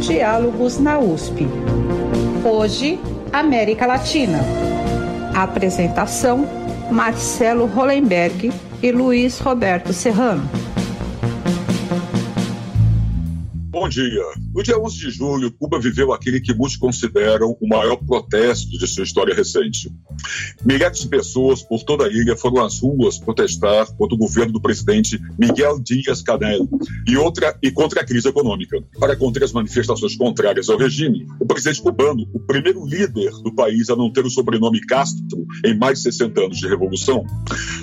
Diálogos na USP. Hoje, América Latina. Apresentação: Marcelo Hollenberg e Luiz Roberto Serrano. Bom dia. No dia 11 de julho, Cuba viveu aquele que muitos consideram o maior protesto de sua história recente. Milhares de pessoas por toda a ilha foram às ruas protestar contra o governo do presidente Miguel Díaz-Canel e, outra, e contra a crise econômica. Para conter as manifestações contrárias ao regime, o presidente cubano, o primeiro líder do país a não ter o sobrenome Castro em mais de 60 anos de revolução,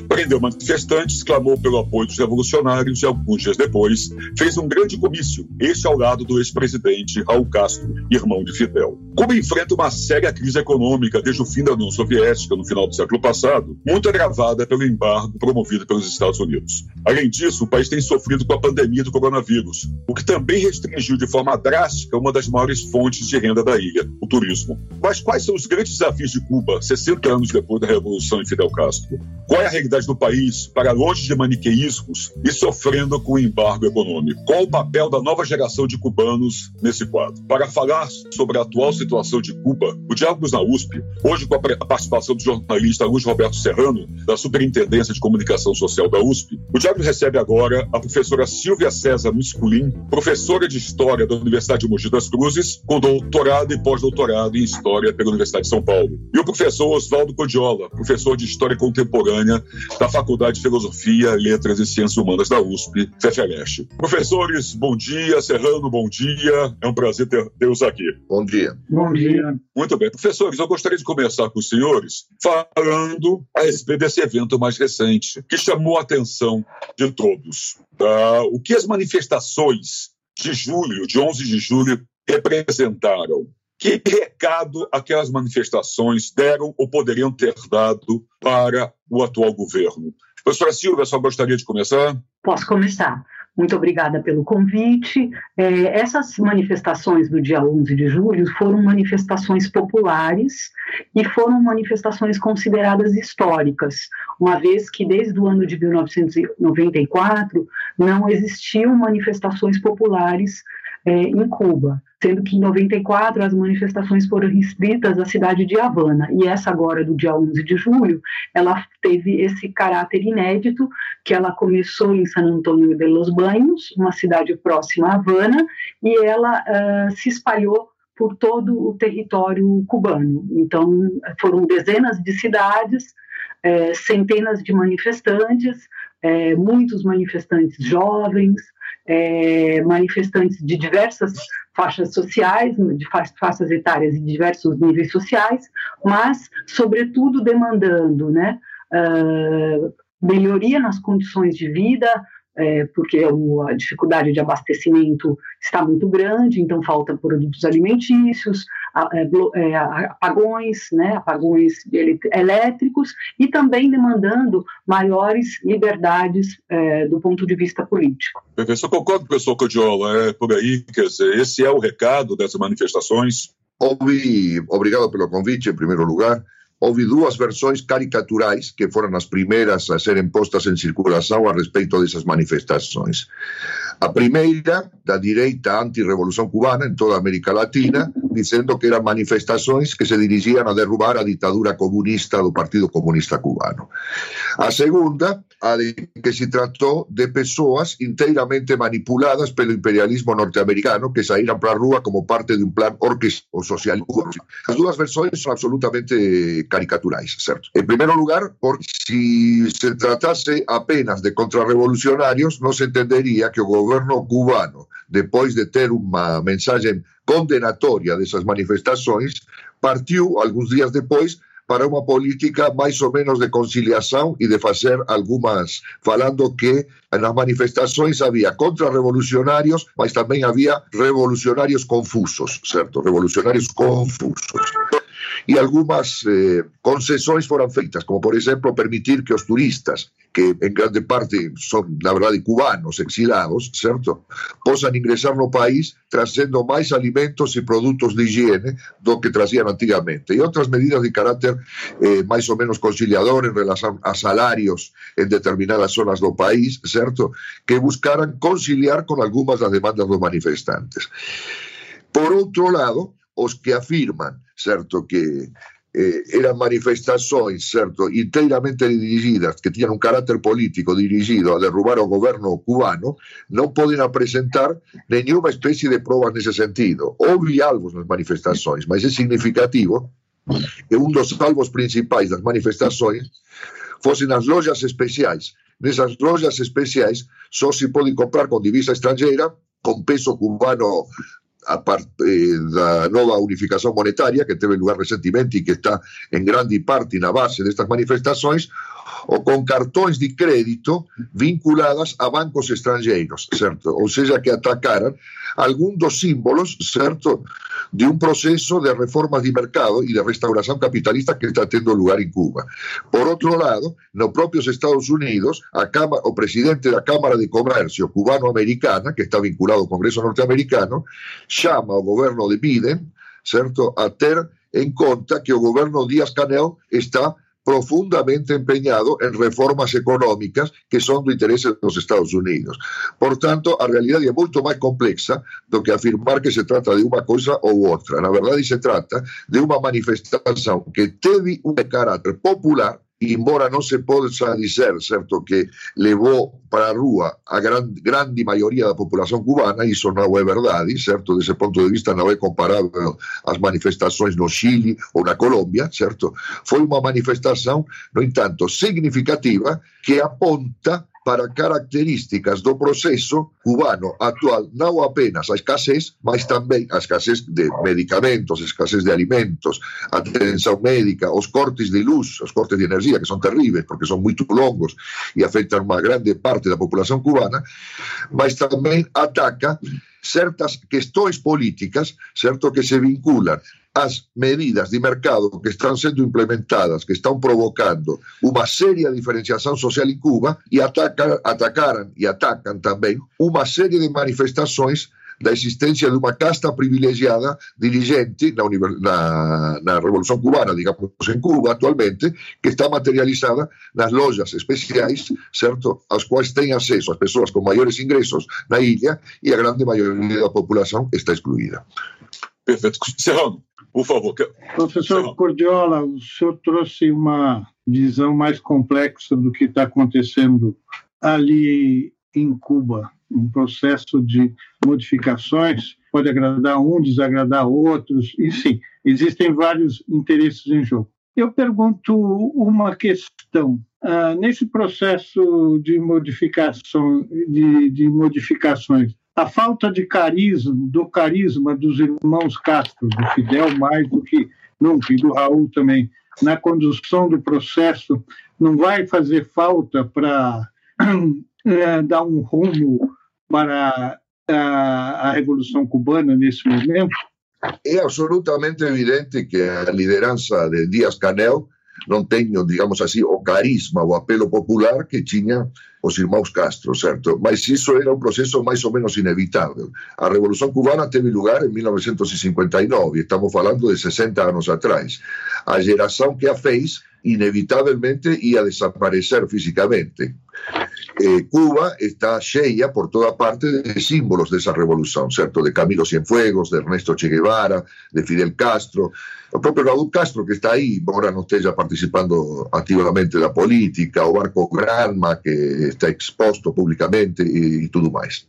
prendeu manifestantes, clamou pelo apoio dos revolucionários e, alguns dias depois, fez um grande comício, este ao lado do ex presidente Raul Castro, irmão de Fidel. Cuba enfrenta uma séria crise econômica desde o fim da União Soviética, no final do século passado, muito agravada pelo embargo promovido pelos Estados Unidos. Além disso, o país tem sofrido com a pandemia do coronavírus, o que também restringiu de forma drástica uma das maiores fontes de renda da ilha, o turismo. Mas quais são os grandes desafios de Cuba 60 anos depois da Revolução de Fidel Castro? Qual é a realidade do país para longe de maniqueísmos e sofrendo com o embargo econômico? Qual o papel da nova geração de cubanos nesse quadro. Para falar sobre a atual situação de Cuba, o Diálogos na USP, hoje com a participação do jornalista Luiz Roberto Serrano, da Superintendência de Comunicação Social da USP, o Diálogo recebe agora a professora Silvia César Musculin, professora de História da Universidade de Mogi das Cruzes, com doutorado e pós-doutorado em História pela Universidade de São Paulo, e o professor Oswaldo Codiola, professor de História Contemporânea da Faculdade de Filosofia, Letras e Ciências Humanas da USP, FEFELESH. Professores, bom dia. Serrano, bom dia dia, é um prazer ter Deus aqui. Bom dia. Bom dia. Muito bem. Professores, eu gostaria de começar com os senhores falando a respeito desse evento mais recente, que chamou a atenção de todos. Tá? O que as manifestações de julho, de 11 de julho, representaram? Que recado aquelas manifestações deram ou poderiam ter dado para o atual governo? Professora Silvia, só gostaria de começar? Posso começar. Muito obrigada pelo convite. É, essas manifestações do dia 11 de julho foram manifestações populares e foram manifestações consideradas históricas, uma vez que desde o ano de 1994 não existiam manifestações populares é, em Cuba sendo que em 94 as manifestações foram restritas à cidade de Havana, e essa agora, do dia 11 de julho, ela teve esse caráter inédito, que ela começou em San Antônio de los Banhos, uma cidade próxima a Havana, e ela uh, se espalhou por todo o território cubano. Então, foram dezenas de cidades, é, centenas de manifestantes, é, muitos manifestantes jovens, é, manifestantes de diversas faixas sociais, de faixas etárias e diversos níveis sociais, mas, sobretudo, demandando né, uh, melhoria nas condições de vida, é, porque a dificuldade de abastecimento está muito grande, então falta produtos alimentícios, é, é, apagões, né, apagões elétricos e também demandando maiores liberdades é, do ponto de vista político. Professor, concordo com o professor Codiola, é por aí, quer dizer, esse é o recado dessas manifestações? Obrigado pelo convite, em primeiro lugar. Houve dúas versões caricaturais que foram as primeiras a serem postas em circulação a respeito dessas manifestações. A primeira, da direita anti-revolução cubana em toda América Latina, dizendo que eram manifestações que se dirigiam a derrubar a ditadura comunista do Partido Comunista Cubano. A segunda, que se tratou de pessoas inteiramente manipuladas pelo imperialismo norte-americano que saíram para a rua como parte de um plan orquestado social. As duas versões são absolutamente caricaturais, certo? En primeiro lugar, porque si se tratase apenas de contrarrevolucionarios, non se entendería que o goberno cubano, depois de ter unha mensaxe condenatoria desas manifestações, partiu, algúns días depois, para uma política mais ou menos de conciliação e de fazer algumas, falando que nas manifestações havia contra-revolucionários, mas também havia revolucionários confusos, certo? Revolucionários confusos e algumas eh, concessões foram feitas, como por exemplo permitir que os turistas, que em grande parte são, na verdade, cubanos exilados, certo? Possam ingressar no país trazendo mais alimentos e produtos de higiene do que traziam antigamente. E outras medidas de caráter eh, mais ou menos conciliador em relação a salários em determinadas zonas do país, certo? Que buscaram conciliar com algumas das demandas dos manifestantes. Por outro lado, os que afirman, certo, que eh, eran manifestações, certo, inteiramente dirigidas, que tinham um caráter político dirigido a derrubar o governo cubano, não podem apresentar nenhuma espécie de provas nesse sentido. Houve alvos nas manifestações, mas é significativo que um dos alvos principais das manifestações fossem as lojas especiais. Nessas lojas especiais só se pode comprar com divisa estrangeira, com peso cubano a parte da nova unificación monetaria que teve lugar recentemente e que está en grande parte na base destas manifestações, ou con cartões de crédito vinculadas a bancos estrangeiros, certo? Ou seja, que atacaran algún dos símbolos, certo, de un proceso de reformas de mercado e de restauración capitalista que está tendo lugar en Cuba. Por outro lado, no propios Estados Unidos, Cámara, o presidente da Cámara de Comercio cubano-americana, que está vinculado ao Congreso norteamericano, chama ao governo de Biden, certo, a ter en conta que o governo Díaz-Canel está profundamente empeñado en reformas económicas que son do interés dos Estados Unidos. Por tanto, a realidade é moito máis complexa do que afirmar que se trata de unha coisa ou outra. Na verdade, se trata de unha manifestación que teve un carácter popular embora non se possa dizer, certo, que levou para a rúa a gran, grande maioría da populación cubana, iso non é verdade, certo, dese ponto de vista non é comparable ás manifestações no Chile ou na Colombia, certo, foi unha manifestación, no entanto, significativa que aponta para características do proceso cubano actual, non apenas a escasez, mas tamén a escasez de medicamentos, a escasez de alimentos, a atención médica, os cortes de luz, os cortes de energía, que son terribles porque son moito longos e afectan unha grande parte da populación cubana, mas tamén ataca certas questões políticas, certo que se vinculan as medidas de mercado que están sendo implementadas, que están provocando unha seria diferenciación social en Cuba e atacan, atacaran e atacan tamén unha serie de manifestações da existencia de unha casta privilegiada dirigente na, na, na Revolución Cubana, digamos, en Cuba actualmente, que está materializada nas lojas especiais, certo, as quais ten acceso as persoas con maiores ingresos na illa e a grande maioría da populación está excluída. Perfeito. Serrano, por favor. Professor Cordiola, o senhor trouxe uma visão mais complexa do que está acontecendo ali em Cuba, um processo de modificações, pode agradar um, desagradar outros, enfim, existem vários interesses em jogo. Eu pergunto uma questão. Ah, nesse processo de modificação, de, de modificações, a falta de carisma, do carisma dos irmãos Castro, do Fidel mais do que nunca, e do Raul também, na condução do processo, não vai fazer falta para é, dar um rumo para a, a Revolução Cubana nesse momento? É absolutamente evidente que a liderança de Díaz Canel non teño, digamos así, o carisma, o apelo popular que tiña os irmãos Castro, certo? Mas iso era un proceso máis ou menos inevitable. A Revolución Cubana teve lugar en 1959, estamos falando de 60 anos atrás. A geración que a fez, inevitablemente, ia desaparecer físicamente. Eh, Cuba está cheia por toda parte de símbolos desa revolución, certo? De Camilo Cienfuegos, de Ernesto Che Guevara, de Fidel Castro, o propio Raúl Castro que está aí, embora non esteja participando activamente da política, o Barco Granma que está exposto públicamente e, e tudo máis.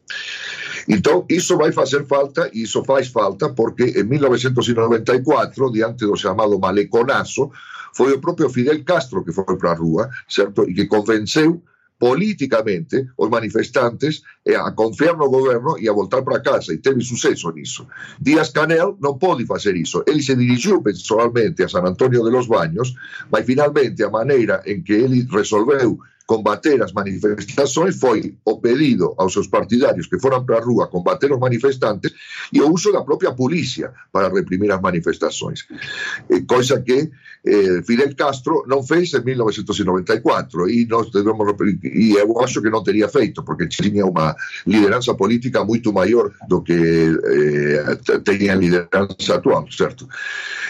Entón, iso vai facer falta, e iso faz falta, porque en 1994, diante do chamado maleconazo, foi o propio Fidel Castro que foi para a rúa, certo? E que convenceu políticamente os manifestantes eh, a confiar no goberno e a voltar para casa e teve suceso nisso. Díaz Canel non pode facer iso. Ele se dirigiu personalmente a San Antonio de los Baños, mas finalmente a maneira en que ele resolveu combater as manifestações foi o pedido aos seus partidarios que foran para a rúa combater os manifestantes e o uso da propia polícia para reprimir as manifestações. Eh, coisa que eh, Fidel Castro non fez en 1994 e, nós debemos, e eu acho que non teria feito porque tiña unha lideranza política moito maior do que eh, teña lideranza actual, certo?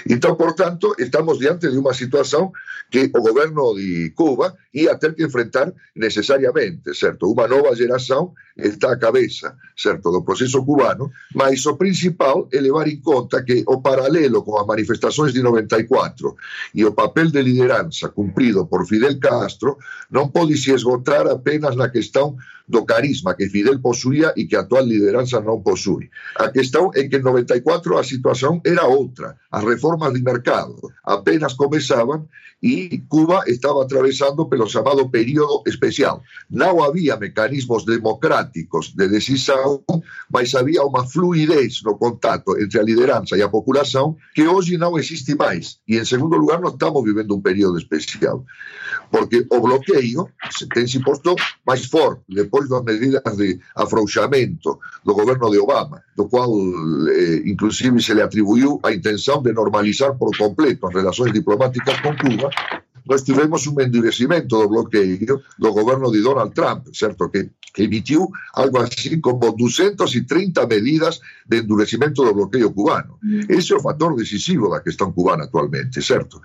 Entón, por tanto, estamos diante de unha situación que o goberno de Cuba ia ter que enfrentar enfrentar necessariamente, certo? Uma nova geração está à cabeça, certo, do processo cubano, mas o principal é levar em conta que o paralelo com as manifestações de 94 e o papel de liderança cumprido por Fidel Castro não pode se esgotar apenas na questão do carisma que Fidel possuía e que a atual liderança não possui. A questão é que em 94 a situação era outra. As reformas de mercado apenas começavam e Cuba estava atravessando pelo chamado período especial. Não havia mecanismos democráticos de decisão, mas havia uma fluidez no contato entre a liderança e a população que hoje não existe mais. E, em segundo lugar, nós estamos vivendo um período especial, porque o bloqueio tem se posto mais forte depois das medidas de afrouxamento do governo de Obama, do qual, eh, inclusive, se lhe atribuiu a intenção de normalizar por completo as relações diplomáticas com Cuba nós tivemos um endurecimento do bloqueio do governo de Donald Trump, certo? Que, que emitiu algo assim como 230 medidas de endurecimento do bloqueio cubano. Esse é o fator decisivo da questão cubana atualmente, certo?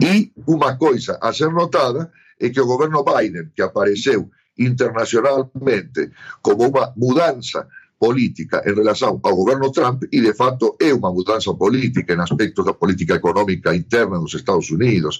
E uma coisa a ser notada é que o governo Biden, que apareceu internacionalmente como uma mudança política en relación ao governo Trump e, de facto, é unha mudanza política en aspectos da política económica interna dos Estados Unidos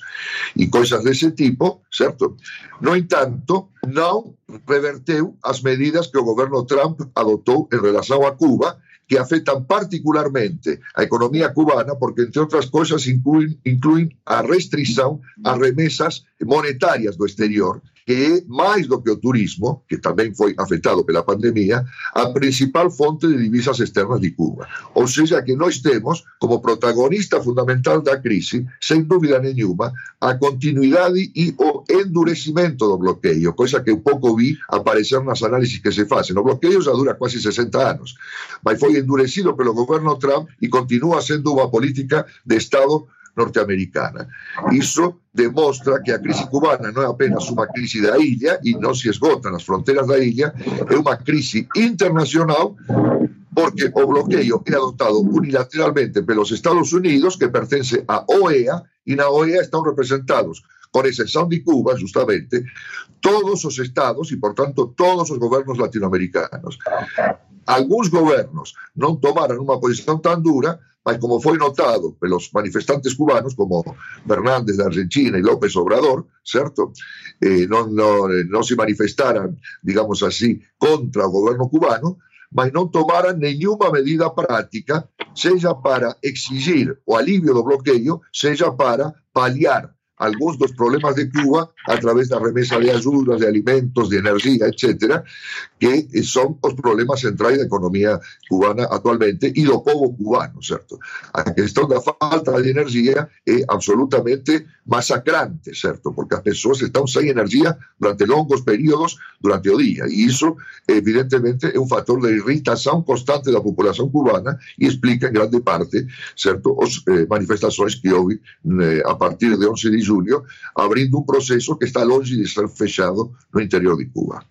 e coisas dese tipo, certo? No entanto, non reverteu as medidas que o governo Trump adotou en relación a Cuba que afectan particularmente a economía cubana porque, entre outras cousas, incluyen, incluyen a restrición a remesas monetarias do exterior que é máis do que o turismo, que tamén foi afectado pela pandemia, a principal fonte de divisas externas de Cuba. Ou seja, que nós temos como protagonista fundamental da crise, sen dúvida nenhuma, a continuidade e o endurecimento do bloqueio, coisa que eu pouco vi aparecer nas análisis que se facen. O bloqueio já dura quase 60 anos, mas foi endurecido pelo governo Trump e continua sendo unha política de Estado norte-americana. Isso demostra que a crise cubana não é apenas uma crise da ilha e não se esgota nas fronteiras da ilha, é uma crise internacional porque o bloqueio é adotado unilateralmente pelos Estados Unidos, que pertence à OEA, e na OEA estão representados, com exceção de Cuba, justamente, todos os estados e, portanto, todos os governos latino-americanos. Alguns governos não tomaram uma posição tão dura, como foi notado pelos manifestantes cubanos, como Fernández da Argentina e López Obrador, certo? Eh, non se manifestaran, digamos así, contra o governo cubano, mas non tomaran nenhuma medida práctica, seja para exigir o alivio do bloqueio, seja para paliar algunos dos problemas de Cuba a través de la remesa de ayudas, de alimentos, de energía, etcétera, que son los problemas centrales de la economía cubana actualmente y do povo cubano, certo? A questão da falta de energía é absolutamente masacrante, certo? Porque as pessoas estão sem energia durante longos períodos durante o día e iso evidentemente é un factor de irritación constante da populación cubana e explica en grande parte, certo, as eh, que houve eh, a partir de 11 de julho, abrindo um processo que está longe de ser fechado no interior de Cuba.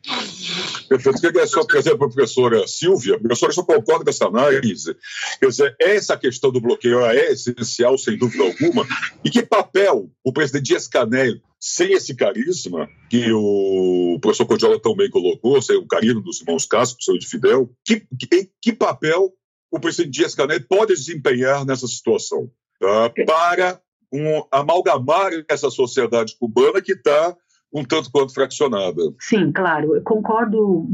Perfeito. Queria só trazer para a professora Silvia. A professora só concorda com essa análise. Quer dizer, essa questão do bloqueio é essencial, sem dúvida alguma. E que papel o presidente Dias-Canel, sem esse carisma que o professor Cordiola também colocou, sem o carisma dos irmãos Castro, professor de Fidel, que, que, que papel o presidente Dias-Canel pode desempenhar nessa situação? Tá? Para um, amalgamar essa sociedade cubana que está um tanto quanto fraccionada. Sim, claro. Eu concordo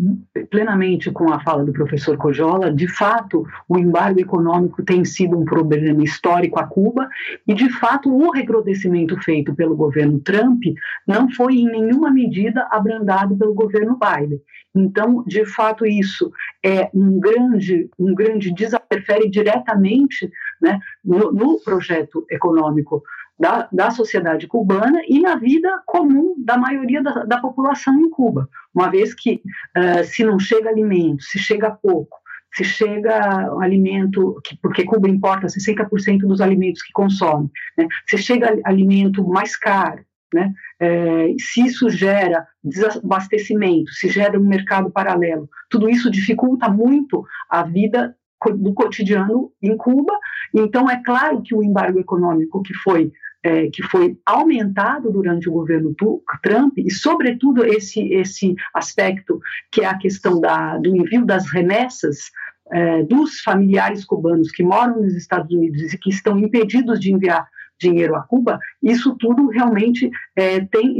plenamente com a fala do professor Cojola. De fato, o embargo econômico tem sido um problema histórico a Cuba e, de fato, o recrudescimento feito pelo governo Trump não foi em nenhuma medida abrandado pelo governo Biden. Então, de fato, isso é um grande, um grande interfere diretamente né, no, no projeto econômico da, da sociedade cubana e na vida comum da maioria da, da população em Cuba, uma vez que uh, se não chega alimento, se chega pouco, se chega alimento, que, porque Cuba importa 60% dos alimentos que consome, né? se chega alimento mais caro, né? É, se isso gera desabastecimento, se gera um mercado paralelo, tudo isso dificulta muito a vida do cotidiano em Cuba. Então, é claro que o embargo econômico que foi é, que foi aumentado durante o governo Trump, e, sobretudo, esse, esse aspecto que é a questão da, do envio das remessas é, dos familiares cubanos que moram nos Estados Unidos e que estão impedidos de enviar dinheiro a Cuba, isso tudo realmente é, tem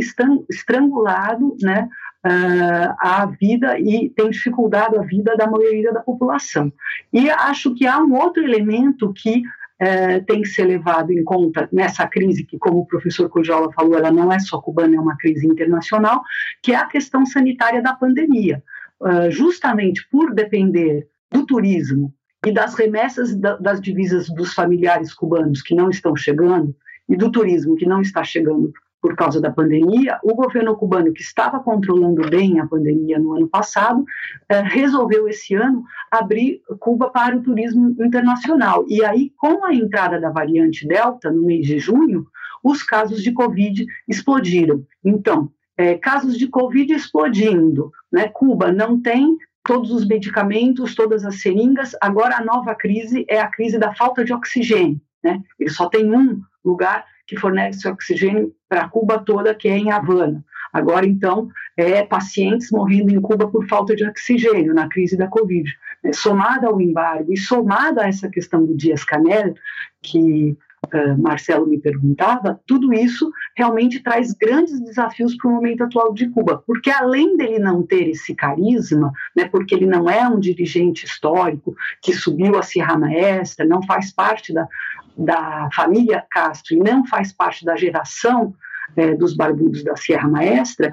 estrangulado né, a vida e tem dificultado a vida da maioria da população. E acho que há um outro elemento que é, tem que ser levado em conta nessa crise, que, como o professor Cojola falou, ela não é só cubana, é uma crise internacional, que é a questão sanitária da pandemia. Uh, justamente por depender do turismo e das remessas da, das divisas dos familiares cubanos que não estão chegando, e do turismo que não está chegando por causa da pandemia, o governo cubano, que estava controlando bem a pandemia no ano passado, eh, resolveu esse ano abrir Cuba para o turismo internacional. E aí, com a entrada da variante Delta no mês de junho, os casos de Covid explodiram. Então, eh, casos de Covid explodindo, né? Cuba não tem todos os medicamentos, todas as seringas. Agora a nova crise é a crise da falta de oxigênio. Né? Ele só tem um lugar que fornece oxigênio para Cuba toda, que é em Havana. Agora, então, é pacientes morrendo em Cuba por falta de oxigênio na crise da Covid. É, somada ao embargo e somada a essa questão do Dias-Canel, que uh, Marcelo me perguntava, tudo isso realmente traz grandes desafios para o momento atual de Cuba, porque além dele não ter esse carisma, né, porque ele não é um dirigente histórico que subiu a Serra Maestra, não faz parte da, da família Castro e não faz parte da geração é, dos barbudos da Sierra Maestra,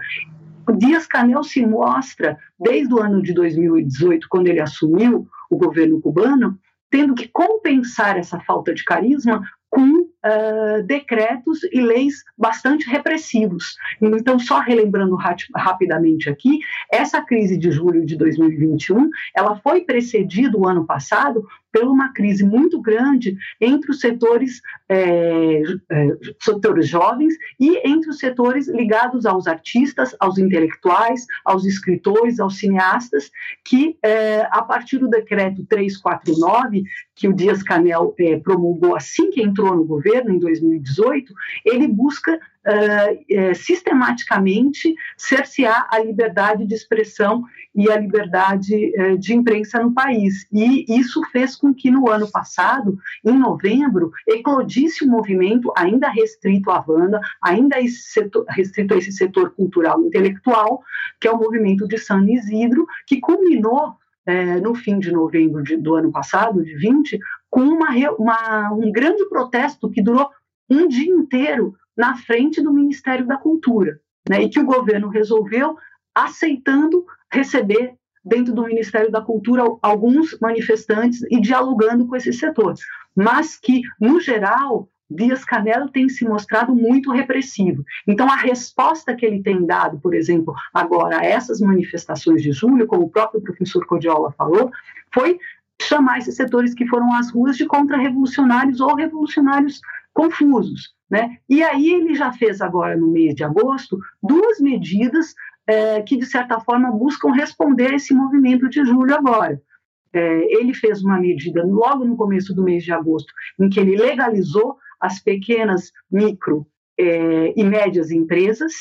Dias Canel se mostra, desde o ano de 2018, quando ele assumiu o governo cubano, tendo que compensar essa falta de carisma com uh, decretos e leis bastante repressivos. Então, só relembrando rapidamente aqui, essa crise de julho de 2021, ela foi precedida o ano passado por uma crise muito grande entre os setores, é, é, setores jovens e entre os setores ligados aos artistas, aos intelectuais, aos escritores, aos cineastas, que é, a partir do decreto 349, que o Dias Canel é, promulgou assim que entrou no governo, em 2018, ele busca uh, sistematicamente cercear a liberdade de expressão e a liberdade uh, de imprensa no país. E isso fez com que no ano passado, em novembro, eclodisse um movimento ainda restrito à Havana, ainda setor, restrito a esse setor cultural intelectual, que é o movimento de San Isidro, que culminou é, no fim de novembro de, do ano passado, de 20, com uma, uma, um grande protesto que durou um dia inteiro na frente do Ministério da Cultura, né, e que o governo resolveu aceitando receber dentro do Ministério da Cultura alguns manifestantes e dialogando com esse setor, mas que, no geral, Dias Canelo tem se mostrado muito repressivo. Então, a resposta que ele tem dado, por exemplo, agora a essas manifestações de julho, como o próprio professor Codiola falou, foi chamar esses setores que foram às ruas de contra-revolucionários ou revolucionários confusos. Né? E aí ele já fez agora, no mês de agosto, duas medidas é, que, de certa forma, buscam responder a esse movimento de julho agora. É, ele fez uma medida logo no começo do mês de agosto, em que ele legalizou as pequenas, micro é, e médias empresas,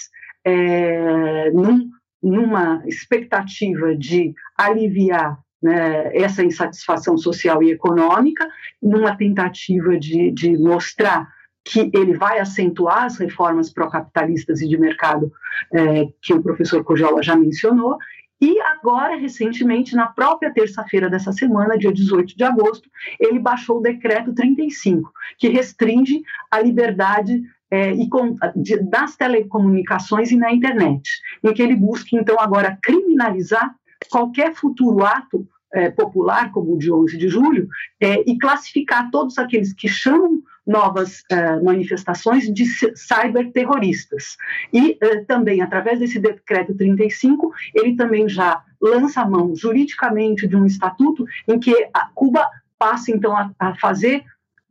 é, num, numa expectativa de aliviar né, essa insatisfação social e econômica, numa tentativa de, de mostrar que ele vai acentuar as reformas pró-capitalistas e de mercado é, que o professor Cojola já mencionou, e agora, recentemente, na própria terça-feira dessa semana, dia 18 de agosto, ele baixou o decreto 35, que restringe a liberdade é, e com, de, das telecomunicações e na internet, em que ele busca, então, agora criminalizar qualquer futuro ato é, popular, como o de 11 de julho, é, e classificar todos aqueles que chamam novas uh, manifestações de cyberterroristas. E uh, também, através desse decreto 35, ele também já lança a mão juridicamente de um estatuto em que Cuba passa, então, a, a fazer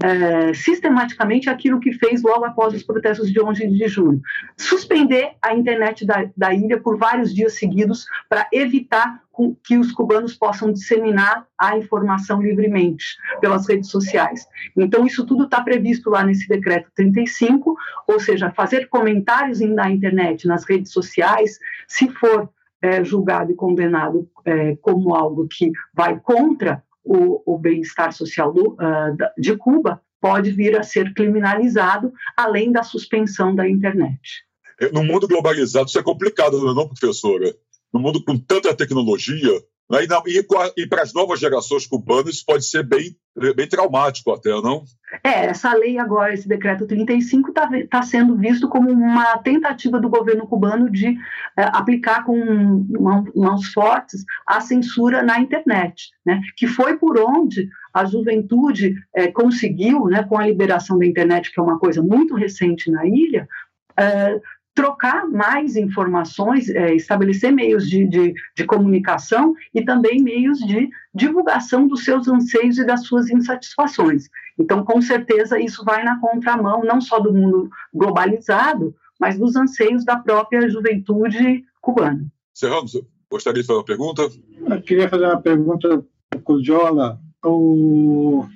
é, sistematicamente aquilo que fez logo após os protestos de 11 de julho: suspender a internet da, da ilha por vários dias seguidos para evitar que os cubanos possam disseminar a informação livremente pelas redes sociais. Então, isso tudo está previsto lá nesse decreto 35, ou seja, fazer comentários na internet, nas redes sociais, se for é, julgado e condenado é, como algo que vai contra o, o bem-estar social do, uh, de Cuba, pode vir a ser criminalizado, além da suspensão da internet. No mundo globalizado, isso é complicado, não é, não, professora? No mundo com tanta tecnologia, né? E, e, para as novas gerações cubanas, isso pode ser bem, bem traumático até, não? É, essa lei agora, esse decreto 35, está tá sendo visto como uma tentativa do governo cubano de é, aplicar com mãos fortes a censura na internet, né? que foi por onde a juventude é, conseguiu, né, com a liberação da internet, que é uma coisa muito recente na ilha, é, trocar mais informações, é, estabelecer meios de, de, de, comunicação e também meios de divulgação dos seus anseios e das suas insatisfações. Então, com certeza, isso vai na contramão não só do mundo globalizado, mas dos anseios da própria juventude cubana. Serrano, gostaria de fazer uma pergunta? Eu queria fazer uma pergunta para o Codiola. O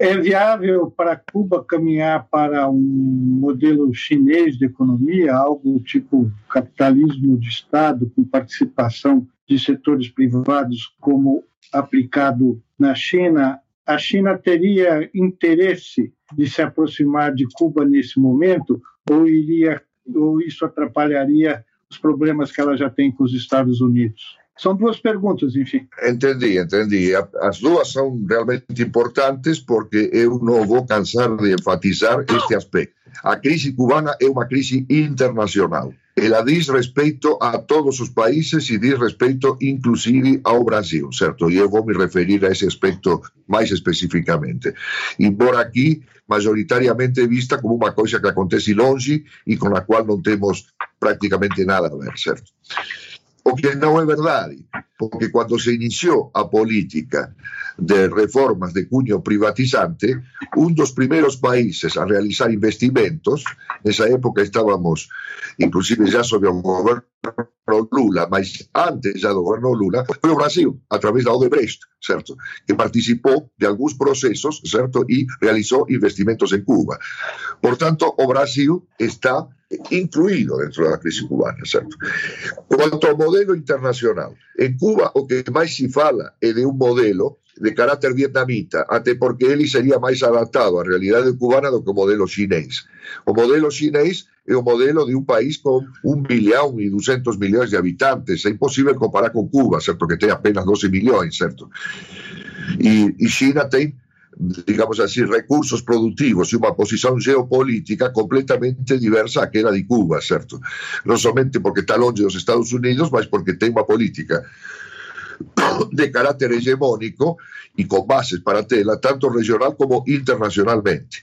é viável para Cuba caminhar para um modelo chinês de economia, algo tipo capitalismo de Estado, com participação de setores privados, como aplicado na China? A China teria interesse de se aproximar de Cuba nesse momento, ou iria, ou isso atrapalharia os problemas que ela já tem com os Estados Unidos? São duas perguntas, enfim. Entendi, entendi. As duas são realmente importantes porque eu não vou cansar de enfatizar este aspecto. A crise cubana é uma crise internacional. Ela diz respeito a todos os países e diz respeito, inclusive, ao Brasil, certo? E eu vou me referir a esse aspecto mais especificamente. Embora aqui, majoritariamente vista como uma coisa que acontece longe e com a qual não temos praticamente nada a ver, certo? porque no es verdad, porque cuando se inició a política de reformas de cuño privatizante, uno de los primeros países a realizar investimentos, en esa época estábamos, inclusive ya sobre el gobierno Lula, mas antes já do governo Lula, foi o Brasil, a través da Odebrecht, certo? Que participou de alguns processos, certo? E realizou investimentos en Cuba. Por tanto, o Brasil está incluído dentro da crise cubana, certo? Quanto ao modelo internacional, en Cuba o que máis se fala é de un modelo de carácter vietnamita, até porque ele sería máis adaptado á realidade cubana do que o modelo chinés. O modelo chinés é o modelo de un país con un millón e 200 millóns de habitantes. É imposible comparar con Cuba, certo? Que ten apenas 12 millóns, certo? E, e China ten digamos así, recursos productivos e unha posición geopolítica completamente diversa a que era de Cuba, certo? Non somente porque está longe dos Estados Unidos, mas porque ten unha política de carácter hegemónico e con bases para tela tanto regional como internacionalmente.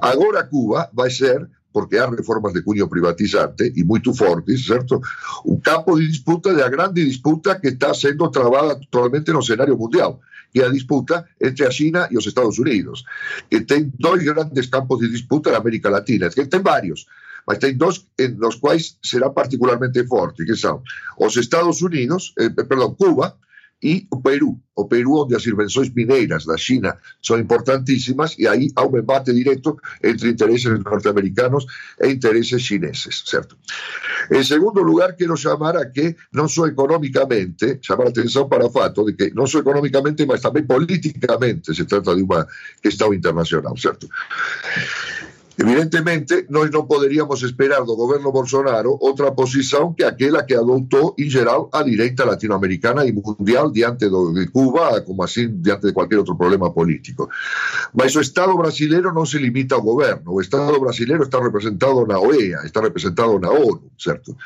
Agora Cuba vai ser porque há reformas de cunho privatizante e muito fortes, certo? Un campo de disputa de a grande disputa que está sendo travada actualmente no cenário mundial que é a disputa entre China e os Estados Unidos, que ten dois grandes campos de disputa na América Latina, que ten varios, mas tem dois nos quais será particularmente forte, que são os Estados Unidos, eh, Cuba, e o Perú. O Perú, onde as invenções mineiras da China são importantíssimas e aí há um embate direto entre interesses norte-americanos e interesses chineses, certo? En segundo lugar, quero chamar a que non só económicamente, chamar a atención para o fato de que non só económicamente, mas tamén políticamente se trata de unha questão internacional, certo? Evidentemente, nós non poderíamos esperar do goberno Bolsonaro outra posición que aquela que adoptou, en geral, a direita latinoamericana e mundial diante de Cuba, como así diante de cualquier outro problema político. Mas o Estado brasileiro non se limita ao goberno. O Estado brasileiro está representado na OEA, está representado na ONU, certo?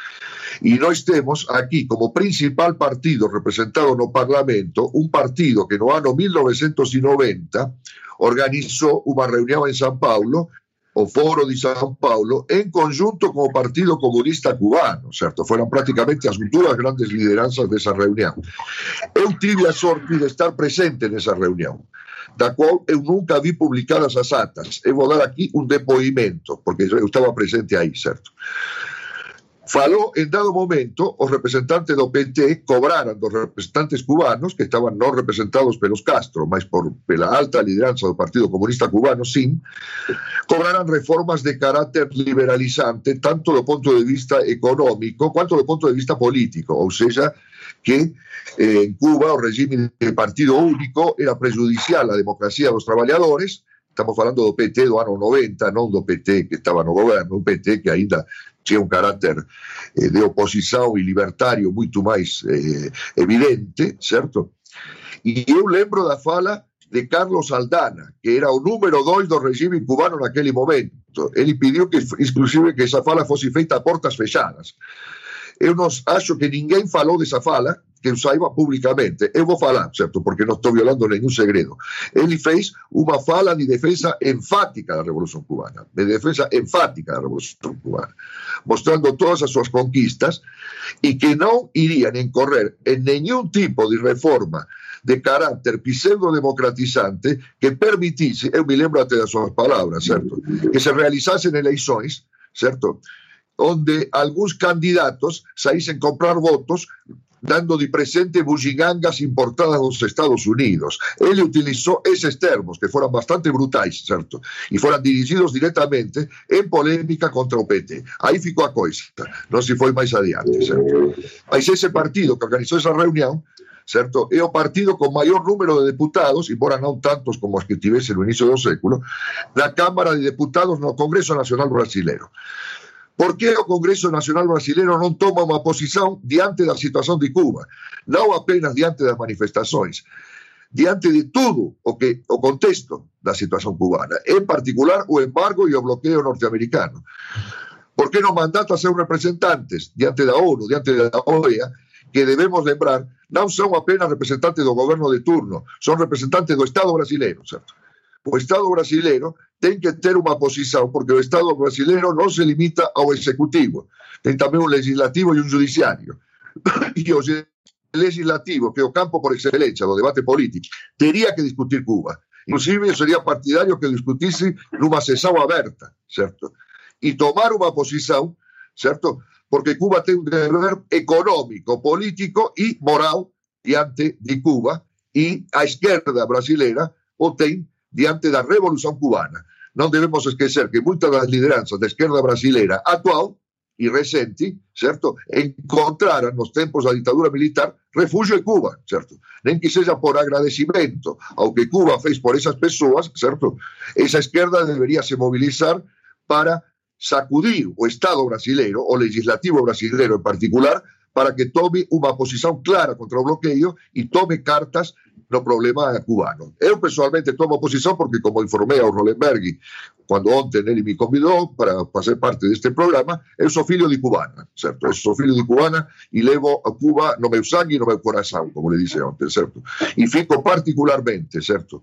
E nós temos aquí como principal partido representado no Parlamento un partido que no ano 1990 organizou unha reunión en San Paulo o Foro de São Paulo en conjunto con o Partido Comunista Cubano, certo? Foram praticamente as duas grandes lideranzas desa reunión. Eu tive a sorte de estar presente nesa reunión. da qual eu nunca vi publicadas as atas. Eu vou dar aqui um depoimento, porque eu estava presente aí, certo? Faló en dado momento, los representantes del PT cobraran los representantes cubanos, que estaban no representados pelos Castro, más por la alta lideranza del Partido Comunista Cubano, sin, cobraran reformas de carácter liberalizante, tanto del punto de vista económico, cuanto del punto de vista político, o sea, que eh, en Cuba el régimen de partido único era prejudicial a la democracia de los trabajadores, estamos hablando del PT do ano 90, no do PT que estaba no gobierno, un PT que ainda tinha um caráter eh, de oposição e libertário muito mais eh, evidente, certo? E eu lembro da fala de Carlos Aldana, que era o número dois do regime cubano naquele momento. Ele pediu que, inclusive, que essa fala fosse feita a portas fechadas. Eu não acho que ninguém falou dessa fala, que usaiva pubblicamente e lo fa là, certo perché non sto violando nessun segreto. Egli fece una fala di difesa enfatica della rivoluzione cubana, di difesa enfatica della rivoluzione cubana, mostrando todas as suas conquistas e che non irían a incorrer en ningún tipo de reforma de carácter pseudo-democratizante que permitise, eu me lembro até das suas palabras, certo? que se realizasen eleições, certo? onde alguns candidatos saísen comprar votos dando de presente bugigangas importadas los Estados Unidos. Él utilizó esos términos que fueran bastante brutais, ¿cierto? Y fueran dirigidos directamente en polémica contra o PT. Ahí ficou a coisa, no se foi más adiante, certo? Mas ese partido que organizó esa reunión certo? É partido con mayor número de deputados, embora non tantos como os que tivese no inicio do século, da Cámara de Deputados no Congreso Nacional Brasileiro. Por que o Congreso Nacional Brasileiro non toma unha posición diante da situación de Cuba? Non apenas diante das manifestações, diante de todo o que o contexto da situación cubana, en particular o embargo e o bloqueo norteamericano. Por que non mandata seus representantes diante da ONU, diante da OEA, que debemos lembrar non son apenas representantes do goberno de turno, son representantes do Estado brasileiro, certo? O Estado brasileiro ten que ter unha posición, porque o Estado brasileiro non se limita ao executivo, ten tamén un legislativo e un judiciario. E o legislativo, que é o campo por excelencia do debate político, teria que discutir Cuba. Inclusive, eu sería partidario que discutise nunha sesión aberta, certo? E tomar unha posición, certo? Porque Cuba ten un deber económico, político e moral diante de Cuba e a esquerda brasileira o ten diante da Revolución Cubana. Non debemos esquecer que moitas das lideranzas da esquerda brasileira actual e recente, certo, encontraran nos tempos da ditadura militar refugio en Cuba, certo? Nem que por agradecimento ao que Cuba fez por esas persoas, certo? Esa esquerda debería se movilizar para sacudir o Estado brasileiro, o legislativo brasileiro en particular, para que tome unha posición clara contra o bloqueo e tome cartas no problema cubano. Eu personalmente tomo posición porque, como informei ao Rolenberg cando ontem ele me convidou para fazer parte deste programa, eu sou filho de cubana, certo? Eu sou filho de cubana e levo a Cuba no meu sangue e no meu coração, como le disse ontem, certo? E fico particularmente, certo,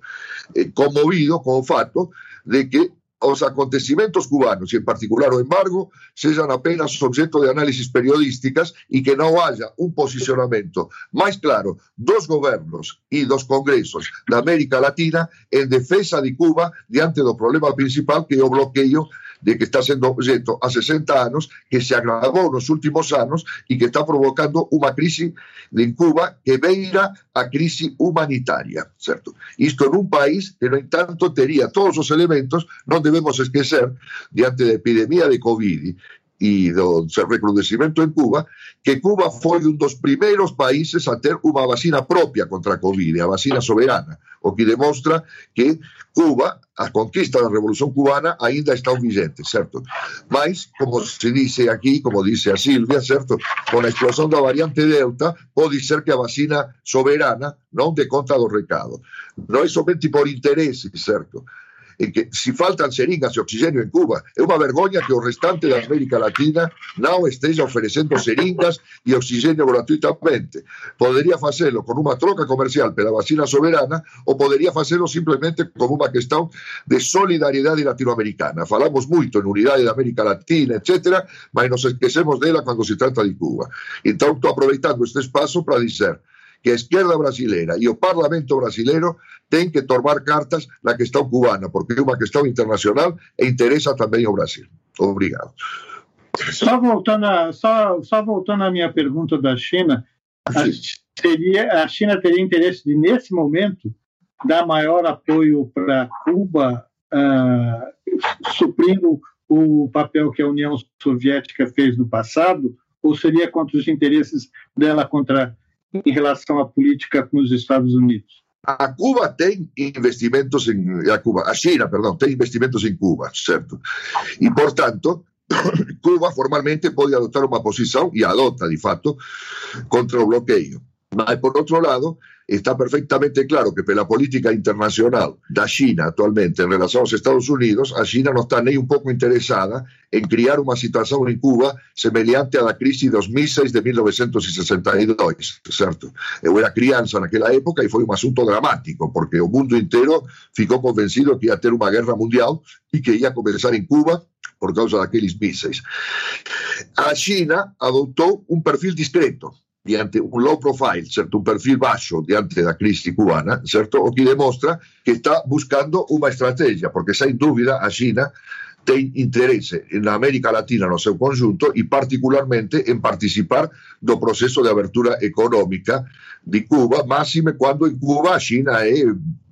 eh, conmovido con o fato de que os acontecimentos cubanos, y en particular o embargo, sean apenas objeto de análisis periodísticas y que no haya un posicionamiento más claro dos gobiernos y dos congresos de América Latina en defensa de Cuba diante del problema principal que es el bloqueo de que está sendo objeto a 60 anos, que se agravou nos últimos anos e que está provocando unha crise en Cuba que veira a crise humanitaria, certo? Isto nun país que, no entanto, tería todos os elementos, non debemos esquecer, diante da epidemia de Covid e do recrudecimento en Cuba, que Cuba foi un dos primeiros países a ter unha vacina propia contra COVID, a vacina soberana, o que demostra que Cuba, a conquista da Revolución Cubana, aínda está vigente, certo? Mas, como se dice aquí, como dice a Silvia, certo? Con a explosión da variante Delta, pode ser que a vacina soberana non de conta do recado. Non é somente por interés, certo? En que si faltan seringas e oxígeno en Cuba, é unha vergoña que o restante da América Latina non esteja ofrecendo seringas e oxígeno gratuitamente. Podería facelo con unha troca comercial pela vacina soberana ou podería facelo simplemente como unha questão de solidariedade latinoamericana. Falamos moito en unidade da América Latina, etc., mas nos esquecemos dela cando se trata de Cuba. Entón, estou aproveitando este espazo para dizer que a esquerda brasileira e o parlamento brasileiro têm que tomar cartas na questão cubana, porque é uma questão internacional e interessa também ao Brasil. Obrigado. Só voltando, a, só, só voltando à minha pergunta da China, a, teria, a China teria interesse de, nesse momento, dar maior apoio para Cuba, uh, suprindo o papel que a União Soviética fez no passado, ou seria contra os interesses dela contra em relação à política com os Estados Unidos? A Cuba tem investimentos em a Cuba, a China, perdão, tem investimentos em Cuba, certo? E portanto, Cuba formalmente pode adotar uma posição e adota de fato contra o bloqueio. Mas por outro lado, está perfectamente claro que pela política internacional da China actualmente en relación aos Estados Unidos, a China non está nem un pouco interesada en criar unha situación en Cuba semelhante á da crise dos míseis de 1962, certo? Eu era crianza naquela época e foi un asunto dramático, porque o mundo inteiro ficou convencido que ia ter unha guerra mundial e que ia comenzar en Cuba por causa daqueles míseis. A China adoptou un perfil discreto, un low profile, certo, un perfil baixo diante da crise cubana, certo, o que demostra que está buscando unha estrategia, porque sem dúbida a China ten interese na América Latina no seu conjunto e particularmente en participar do proceso de abertura económica de Cuba, máxime cando en Cuba China é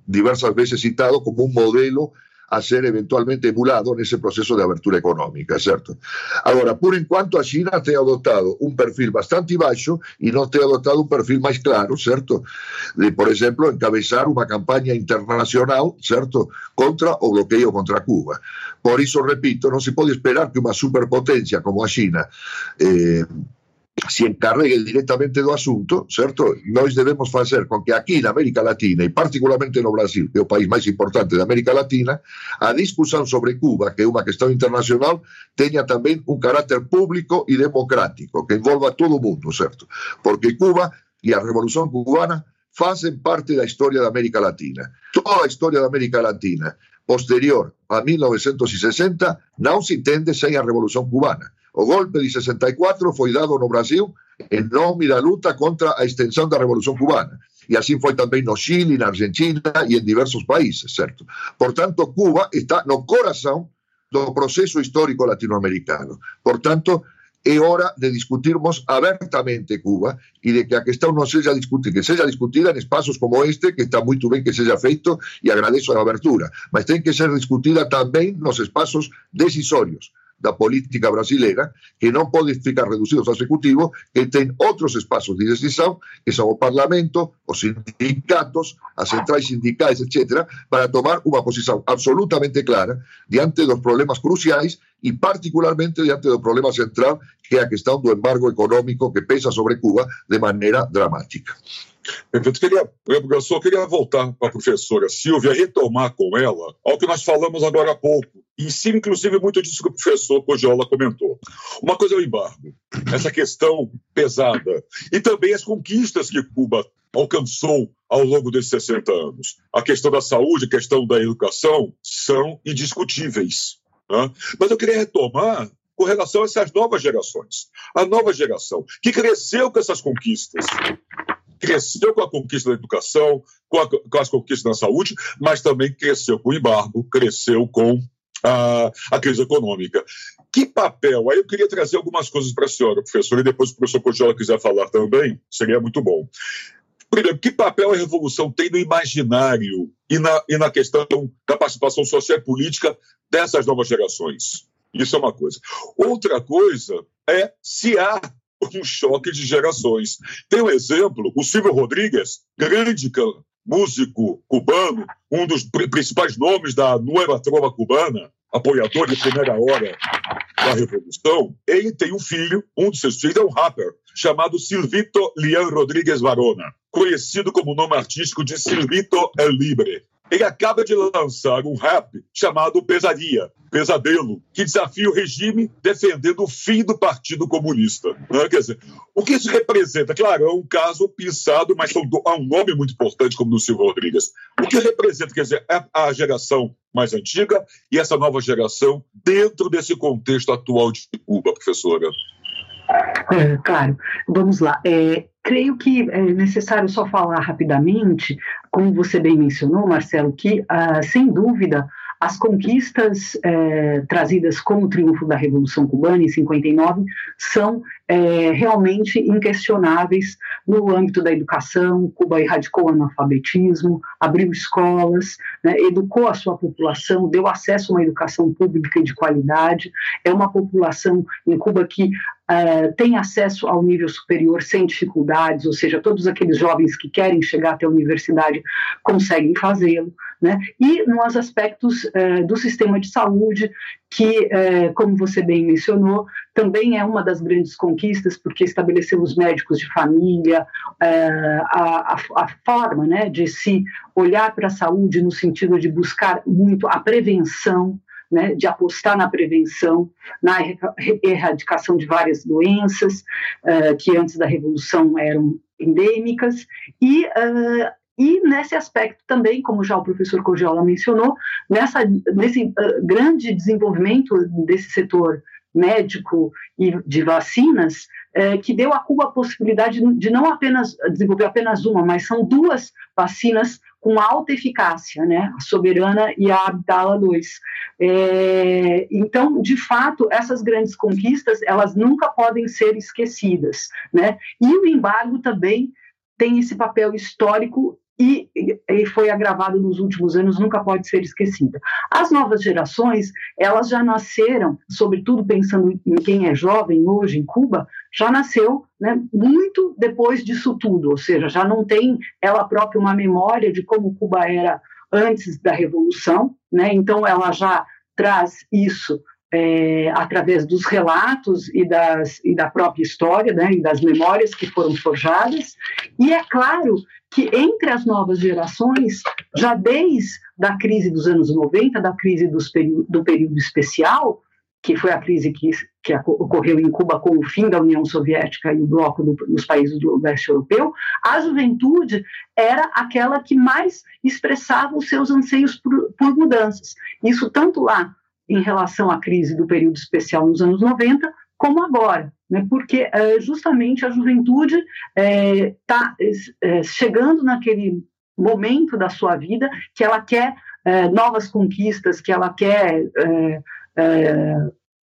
diversas veces citado como un modelo a ser eventualmente emulado en ese proceso de abertura económica, ¿cierto? Ahora, por en cuanto a China te ha adoptado un perfil bastante bajo y no te ha adoptado un perfil más claro, ¿cierto? De, por ejemplo, encabezar una campaña internacional, ¿cierto? Contra o bloqueo contra Cuba. Por eso, repito, no se puede esperar que una superpotencia como a China eh, se encarregue directamente do asunto, certo? Nós debemos facer con que aquí na América Latina e particularmente no Brasil, que é o país máis importante da América Latina, a discusión sobre Cuba, que é unha questão internacional, teña tamén un carácter público e democrático, que envolva todo o mundo, certo? Porque Cuba e a Revolución Cubana facen parte da historia da América Latina. Toda a historia da América Latina posterior a 1960 non se entende sen a Revolución Cubana O golpe de 64 foi dado no Brasil en nome da luta contra a extensão da Revolución Cubana. E assim foi também no Chile, na Argentina e em diversos países, certo? Portanto, Cuba está no coração do processo histórico latino-americano. Portanto, é hora de discutirmos abertamente Cuba e de que a questão non seja discutida, que seja discutida en espaços como este, que está moito ben que seja feito e agradezo a abertura, mas ten que ser discutida tamén nos espaços decisorios, da política brasileira que non pode ficar reducidos ao Executivo, que ten outros espazos de decisión, que son o Parlamento, os sindicatos, as centrais sindicais, etc., para tomar unha posición absolutamente clara diante dos problemas cruciais e particularmente diante do problema central que é a questão do embargo económico que pesa sobre Cuba de maneira dramática. Perfeito. Queria, eu só queria voltar para a professora Silvia, retomar com ela ao que nós falamos agora há pouco, em cima, inclusive, muito disso que o professor Cogiola comentou. Uma coisa é o embargo, essa questão pesada, e também as conquistas que Cuba alcançou ao longo desses 60 anos. A questão da saúde, a questão da educação são indiscutíveis. Né? Mas eu queria retomar com relação a essas novas gerações. A nova geração que cresceu com essas conquistas, cresceu com a conquista da educação, com, a, com as conquistas da saúde, mas também cresceu com o embargo, cresceu com a, a crise econômica. Que papel? Aí eu queria trazer algumas coisas para a senhora, professor, e depois se o professor Cogiola quiser falar também, seria muito bom. Primeiro, que papel a revolução tem no imaginário e na, e na questão da participação social e política dessas novas gerações? Isso é uma coisa. Outra coisa é se há um choque de gerações. Tem um exemplo, o Silvio Rodrigues, grande músico cubano, um dos principais nomes da Nueva Trova cubana, apoiador de primeira hora da Revolução, ele tem um filho, um dos seus filhos é um rapper, chamado Silvito Lian Rodrigues Varona, conhecido como nome artístico de Silvito El Libre. Ele acaba de lançar um rap chamado Pesaria, Pesadelo, que desafia o regime defendendo o fim do Partido Comunista. Né? Quer dizer, o que isso representa? Claro, é um caso pensado, mas há um nome muito importante como do Silvio Rodrigues. O que representa? Quer dizer, é a geração mais antiga e essa nova geração dentro desse contexto atual de Cuba, professora. É, claro, vamos lá. É, creio que é necessário só falar rapidamente, como você bem mencionou, Marcelo, que, ah, sem dúvida, as conquistas é, trazidas com o triunfo da Revolução Cubana em 59 são é, realmente inquestionáveis no âmbito da educação. Cuba erradicou o analfabetismo, abriu escolas, né, educou a sua população, deu acesso a uma educação pública de qualidade. É uma população em Cuba que Uh, tem acesso ao nível superior sem dificuldades, ou seja, todos aqueles jovens que querem chegar até a universidade conseguem fazê-lo. Né? E nos aspectos uh, do sistema de saúde, que, uh, como você bem mencionou, também é uma das grandes conquistas, porque estabeleceu os médicos de família, a, a, a, forma né, de se olhar para a saúde no sentido de buscar muito a prevenção, né, de apostar na prevenção, na erradicação de várias doenças uh, que antes da Revolução eram endêmicas, e, e nesse aspecto também, como já o professor Cogiola mencionou, nessa, nesse uh, grande desenvolvimento desse setor médico e de vacinas, que deu a Cuba a possibilidade de não apenas desenvolver apenas uma, mas são duas vacinas com alta eficácia, né? A Soberana e a Abdala 2. É, então, de fato, essas grandes conquistas, elas nunca podem ser esquecidas, né? E o embargo também tem esse papel histórico e, e, foi agravado nos últimos anos, nunca pode ser esquecida. As novas gerações, elas já nasceram, sobretudo pensando em quem é jovem hoje em Cuba, já nasceu né, muito depois disso tudo, ou seja, já não tem ela própria uma memória de como Cuba era antes da Revolução, né, então ela já traz isso é, através dos relatos e, das, e da própria história, né, e das memórias que foram forjadas, e é claro que entre as novas gerações, já desde a crise dos anos 90, da crise período, do período especial, que foi a crise que, que ocorreu em Cuba com o fim da União Soviética e o bloco do, dos países do leste europeu, a juventude era aquela que mais expressava os seus anseios por, por mudanças. Isso tanto lá em relação à crise do período especial nos anos 90, como agora, né? porque é, justamente a juventude está é, é, chegando naquele momento da sua vida que ela quer novas conquistas, que ela quer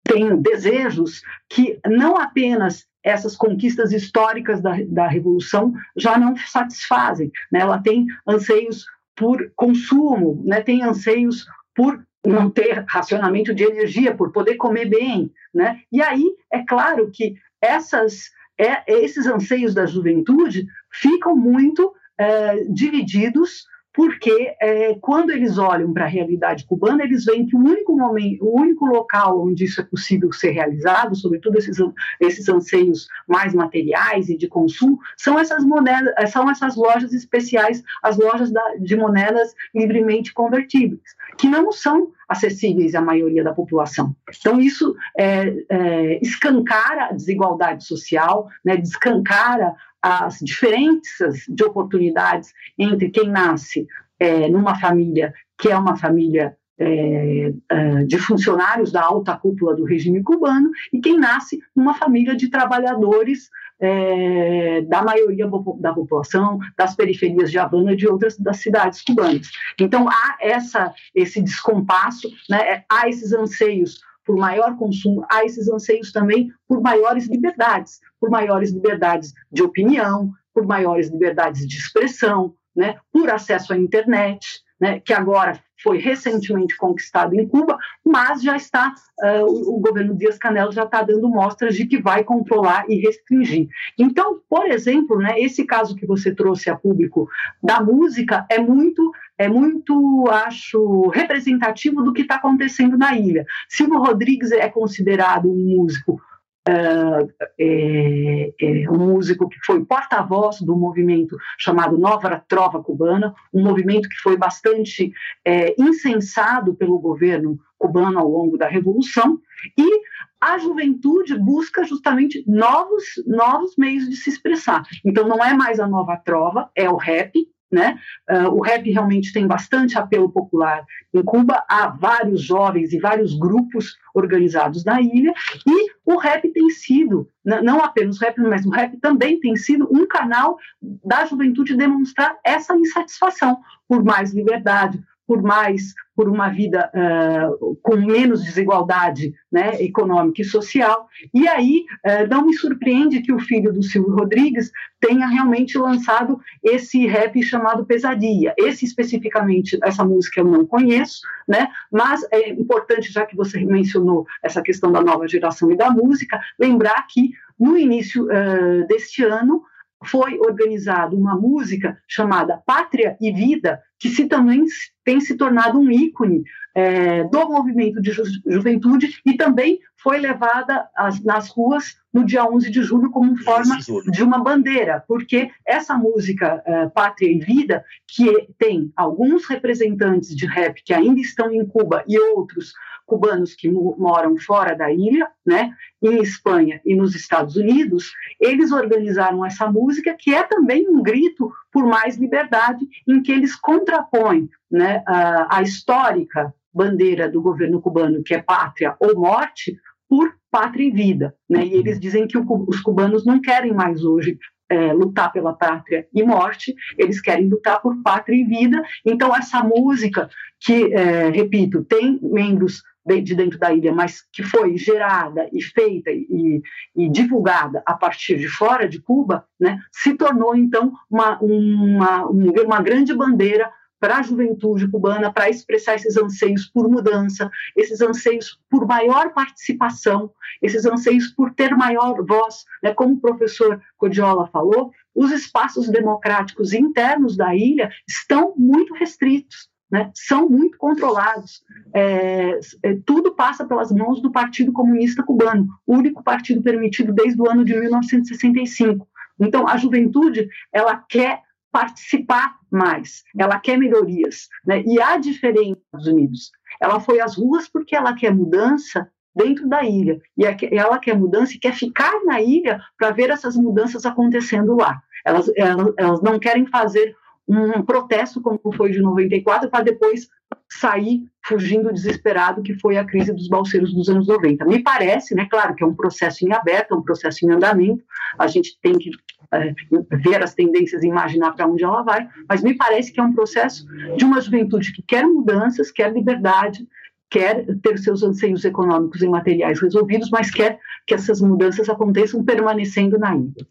tem desejos que não apenas essas conquistas históricas da, da revolução já não satisfazem, né? ela tem anseios por consumo, né? tem anseios por não ter racionamento de energia, por poder comer bem, né? E aí é claro que essas, é, esses anseios da juventude ficam muito é, divididos porque é, quando eles olham para a realidade cubana, eles veem que o único momento, o único local onde isso é possível ser realizado, sobretudo esses, esses anseios mais materiais e de consumo, são essas moedas, são essas lojas especiais, as lojas da, de moedas livremente convertíveis, que não são acessíveis à maioria da população. Então isso é, é, escancara a desigualdade social, né, descancara as diferenças de oportunidades entre quem nasce é, numa família que é uma família é, é, de funcionários da alta cúpula do regime cubano e quem nasce numa família de trabalhadores é, da maioria da população, das periferias de Havana e de outras das cidades cubanas. Então há essa, esse descompasso, né, há esses anseios por maior consumo, há esses anseios também por maiores liberdades, por maiores liberdades de opinião, por maiores liberdades de expressão, né, por acesso à internet, né, que agora foi recentemente conquistado em Cuba, mas já está, uh, o, governo Dias-Canel já está dando mostras de que vai controlar e restringir. Então, por exemplo, né, esse caso que você trouxe a público da música é muito é muito, acho, representativo do que está acontecendo na ilha. Silvio Rodrigues é considerado um músico Uh, é, é, um músico que foi porta-voz do movimento chamado Nova Trova Cubana, um movimento que foi bastante é, incensado pelo governo cubano ao longo da Revolução, e a juventude busca justamente novos, novos meios de se expressar. Então, não é mais a nova trova, é o rap, né? Uh, o rap realmente tem bastante apelo popular em Cuba, há vários jovens e vários grupos organizados na ilha, e o rap tem sido, não apenas o rap, mas o rap também tem sido um canal da juventude demonstrar essa insatisfação por mais liberdade, por mais, por uma vida uh, com menos desigualdade né, econômica e social. E aí uh, não me surpreende que o filho do Silvio Rodrigues tenha realmente lançado esse rap chamado Pesadilla. Esse especificamente, essa música eu não conheço, né, mas é importante, já que você mencionou essa questão da nova geração e da música, lembrar que no início uh, deste ano foi organizada uma música chamada Pátria e Vida, que se também tem se tornado um ícone é, do movimento de ju juventude e também foi levada as, nas ruas no dia 11 de julho como forma de, de uma bandeira, porque essa música é, Pátria e Vida, que tem alguns representantes de rap que ainda estão em Cuba e outros cubanos que moram fora da ilha, né, em Espanha e nos Estados Unidos, eles organizaram essa música que é também um grito por mais liberdade, em que eles contrapõem né, a, a histórica bandeira do governo cubano, que é pátria ou morte, por pátria e vida. Né? E eles dizem que o, os cubanos não querem mais hoje é, lutar pela pátria e morte, eles querem lutar por pátria e vida. Então, essa música, que, é, repito, tem membros de dentro da ilha, mas que foi gerada e feita e, e, divulgada a partir de fora de Cuba, né, se tornou então uma, uma, uma grande bandeira para a juventude cubana, para expressar esses anseios por mudança, esses anseios por maior participação, esses anseios por ter maior voz. Né? Como o professor Codiola falou, os espaços democráticos internos da ilha estão muito restritos né, são muito controlados. É, é, tudo passa pelas mãos do Partido Comunista Cubano, único partido permitido desde o ano de 1965. Então, a juventude ela quer participar mais, ela quer melhorias. Né? E há diferença nos Estados Unidos. Ela foi às ruas porque ela quer mudança dentro da ilha. E ela quer mudança e quer ficar na ilha para ver essas mudanças acontecendo lá. Elas, elas, elas não querem fazer um protesto como foi de 94 para depois sair fugindo desesperado que foi a crise dos balseiros dos anos 90. Me parece, né, claro que é um processo em aberto, é um processo em andamento, a gente tem que é, ver as tendências e imaginar para onde ela vai, mas me parece que é um processo de uma juventude que quer mudanças, quer liberdade, quer ter seus anseios econômicos e materiais resolvidos, mas quer que essas mudanças aconteçam permanecendo na ilha.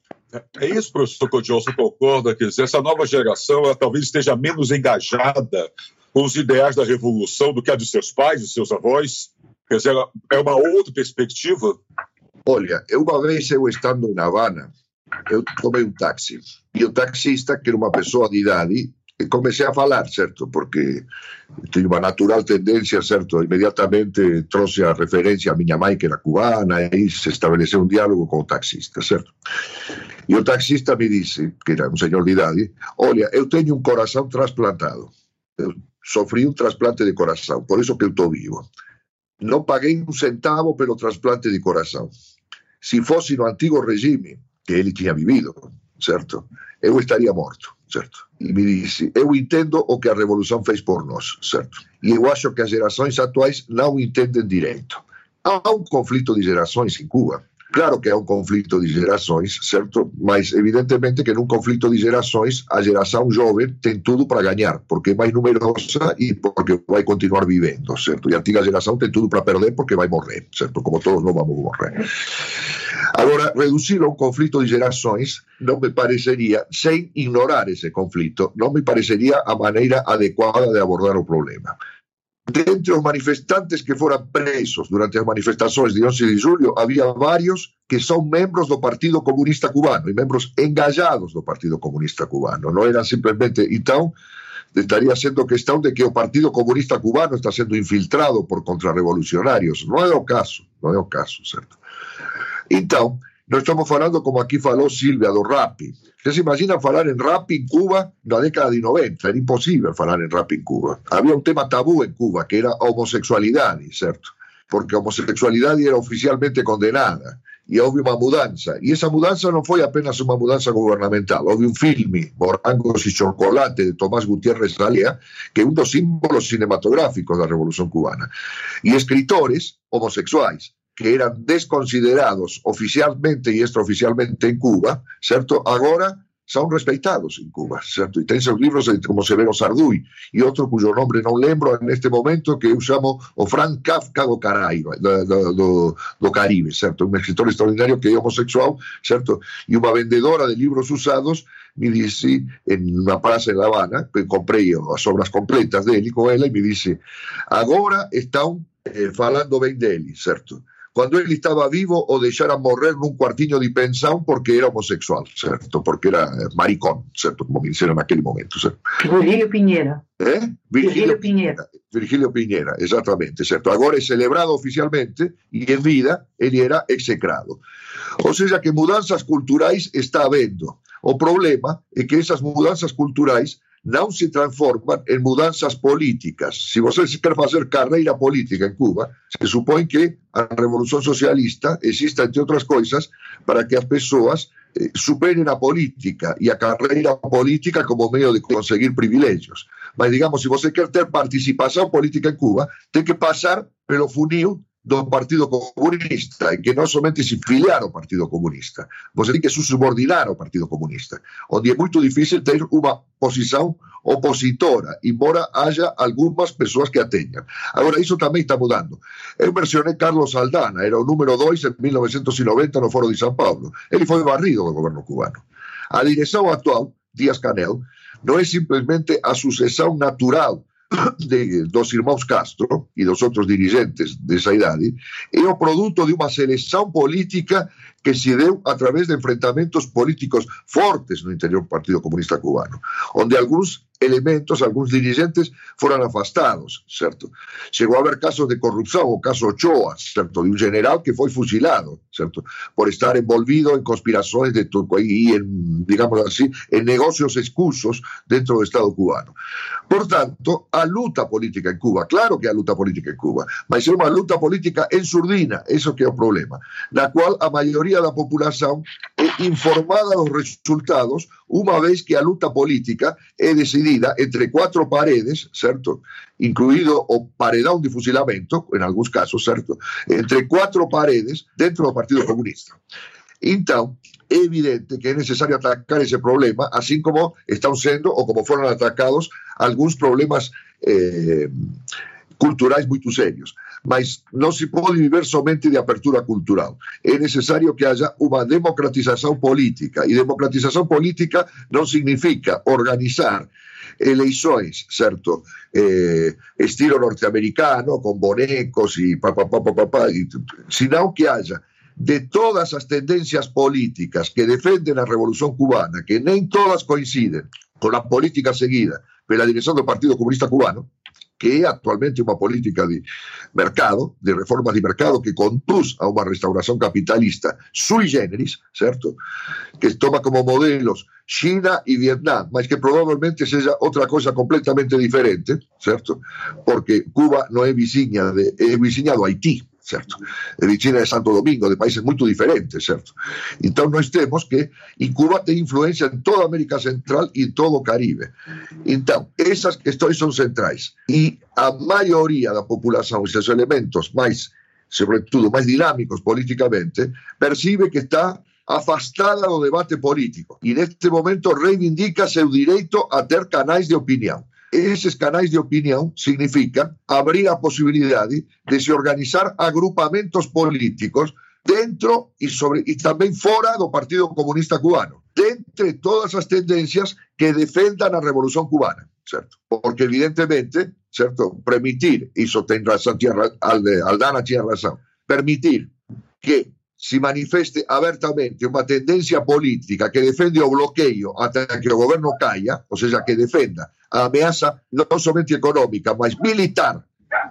É isso, professor Codiol, você concorda? Quer dizer, essa nova geração ela talvez esteja menos engajada com os ideais da revolução do que a de seus pais e seus avós? Quer dizer, é uma outra perspectiva? Olha, uma vez eu estando em Havana, eu tomei um táxi. E o taxista, que era uma pessoa de idade, comecei a falar, certo? Porque tinha uma natural tendência, certo? Imediatamente trouxe a referência à minha mãe, que era cubana, e aí se estabeleceu um diálogo com o taxista, certo? E o taxista me disse, que era um senhor de idade, olha, eu tenho um coração trasplantado. Eu sofri um transplante de coração, por isso que eu estou vivo. Não paguei um centavo pelo transplante de coração. Se fosse no antigo regime, que ele tinha vivido, certo? Eu estaria morto certo? E me disse, eu entendo o que a revolução fez por nós, certo? E eu acho que as gerações atuais não entendem direito. Há um conflito de gerações em Cuba. Claro que há um conflito de gerações, certo? Mas evidentemente que num conflito de gerações, a geração jovem tem tudo para ganhar, porque é mais numerosa e porque vai continuar vivendo, certo? E a antiga geração tem tudo para perder porque vai morrer, certo? Como todos nós vamos morrer. Agora, reducir a um conflito de gerações não me pareceria, sem ignorar esse conflito, não me pareceria a maneira adequada de abordar o problema. Dentre os manifestantes que foram presos durante as manifestações de 11 de julho, havia vários que são membros do Partido Comunista Cubano e membros engajados do Partido Comunista Cubano. Não era simplesmente. Então, estaria sendo questão de que o Partido Comunista Cubano está sendo infiltrado por contrarrevolucionários. Não é o caso, não é o caso, certo? Então, nós estamos falando, como aqui falou Silvia, do rap. Se imagina falar em rap em Cuba na década de 90? Era impossível falar em rap em Cuba. Havia um tema tabu em Cuba, que era a homossexualidade, certo? Porque a homossexualidade era oficialmente condenada. e houve uma mudança. E essa mudança não foi apenas uma mudança governamental. Houve um filme, Morangos e Chocolate, de Tomás Gutiérrez Alea, que é um dos símbolos cinematográficos da Revolução Cubana. E escritores homossexuais, que eran desconsiderados oficialmente e extraoficialmente en Cuba, certo? Agora son respetados en Cuba, certo? E ten seus libros como Severo Sarduy e outro cuyo nombre non lembro en este momento que usamos o Frank Kafka do Caraíba, do, do, do Caribe, certo? Un escritor extraordinario que é homosexual, certo? E unha vendedora de libros usados me disse en unha praza en La Habana, que comprei as obras completas dele con ela e me disse agora están eh, falando ben dele, certo? Cuando él estaba vivo o deixara morrer nun cuartiño de pensão porque era homosexual, certo? Porque era maricón, certo? Como me dixeron naquele momento, certo? Virgilio Piñera. Eh? Virgilio Piñera. Virgilio Piñera, exactamente, certo? Agora é celebrado oficialmente e en vida ele era execrado. Ou seja, que mudanzas culturais está habendo. O problema é que esas mudanzas culturais non se transforman en mudanzas políticas. Se você quer fazer carreira política en Cuba, se supõe que a Revolución Socialista exista, entre outras coisas, para que as persoas eh, superen a política e a carreira política como medio de conseguir privilegios. Mas, digamos, se você quer ter participación política en Cuba, ten que pasar pelo funil do Partido Comunista, en que non somente se filiar ao Partido Comunista, você ten que se subordinar ao Partido Comunista, onde é moito difícil ter unha posición opositora, embora haja algunhas persoas que a teñan. Agora, iso tamén está mudando. Eu mencionei Carlos Aldana, era o número 2 en 1990 no Foro de São Paulo. Ele foi barrido do goberno cubano. A dirección actual, Díaz Canel, non é simplesmente a sucesión natural de, dos irmãos Castro e dos outros dirigentes dessa idade é o de uma seleção política que se deu a través de enfrentamentos políticos fortes no interior do Partido Comunista Cubano, onde alguns elementos, alguns dirigentes foram afastados, certo? Chegou a haver casos de corrupção, o caso Ochoa, certo? De um general que foi fuzilado, certo? Por estar envolvido em conspirações de Turco e, em, digamos assim, em negócios escusos dentro do Estado cubano. Portanto, a luta política em Cuba, claro que a luta política em Cuba, mas é uma luta política em surdina, isso que é o problema, na qual a maioria da população es informada los resultados una vez que a luta política es decidida entre cuatro paredes, ¿cierto? Incluido o paredón de fusilamiento, en algunos casos, ¿cierto? Entre cuatro paredes dentro del Partido Comunista. Entonces, es evidente que es necesario atacar ese problema, así como están siendo o como fueron atacados algunos problemas eh, culturais muito serios. Mas não se pode viver somente de apertura cultural. É necessário que haja uma democratização política. E democratização política não significa organizar eleições, certo? Eh, estilo norte-americano, com bonecos e papapá, papapá, senão que haja de todas as tendências políticas que defendem a Revolução Cubana, que nem todas coincidem com a política seguida pela direção do Partido Comunista Cubano, que è attualmente una política de mercado, de riforma de mercado que conduz a una restaurazione capitalista sui generis, certo? Que toma como modelos China y Vietnam, mas que probablemente sea otra cosa completamente diferente, ¿cierto? Porque Cuba no es veciña de, Haití, certo? E vizinha de Santo Domingo, de países muito diferentes, certo? Então nós temos que, e Cuba tem influência em toda América Central e todo o Caribe. Então, essas questões são centrais. E a maioria da população, esses elementos mais, sobretudo, mais dinâmicos politicamente, percibe que está afastada do debate político e neste momento reivindica seu direito a ter canais de opinião. Esses canais de opinião significam abrir a possibilidade de se organizar agrupamentos políticos dentro y, sobre, y también fuera del Partido Comunista Cubano, de entre todas las tendencias que defendan la revolución cubana, ¿cierto? Porque evidentemente, ¿cierto? Permitir, y eso tendrá Aldana tiene razón, permitir que se manifeste abiertamente una tendencia política que defiende el bloqueo hasta que el gobierno calla, o sea, que defenda a ameaza non somente económica, mas militar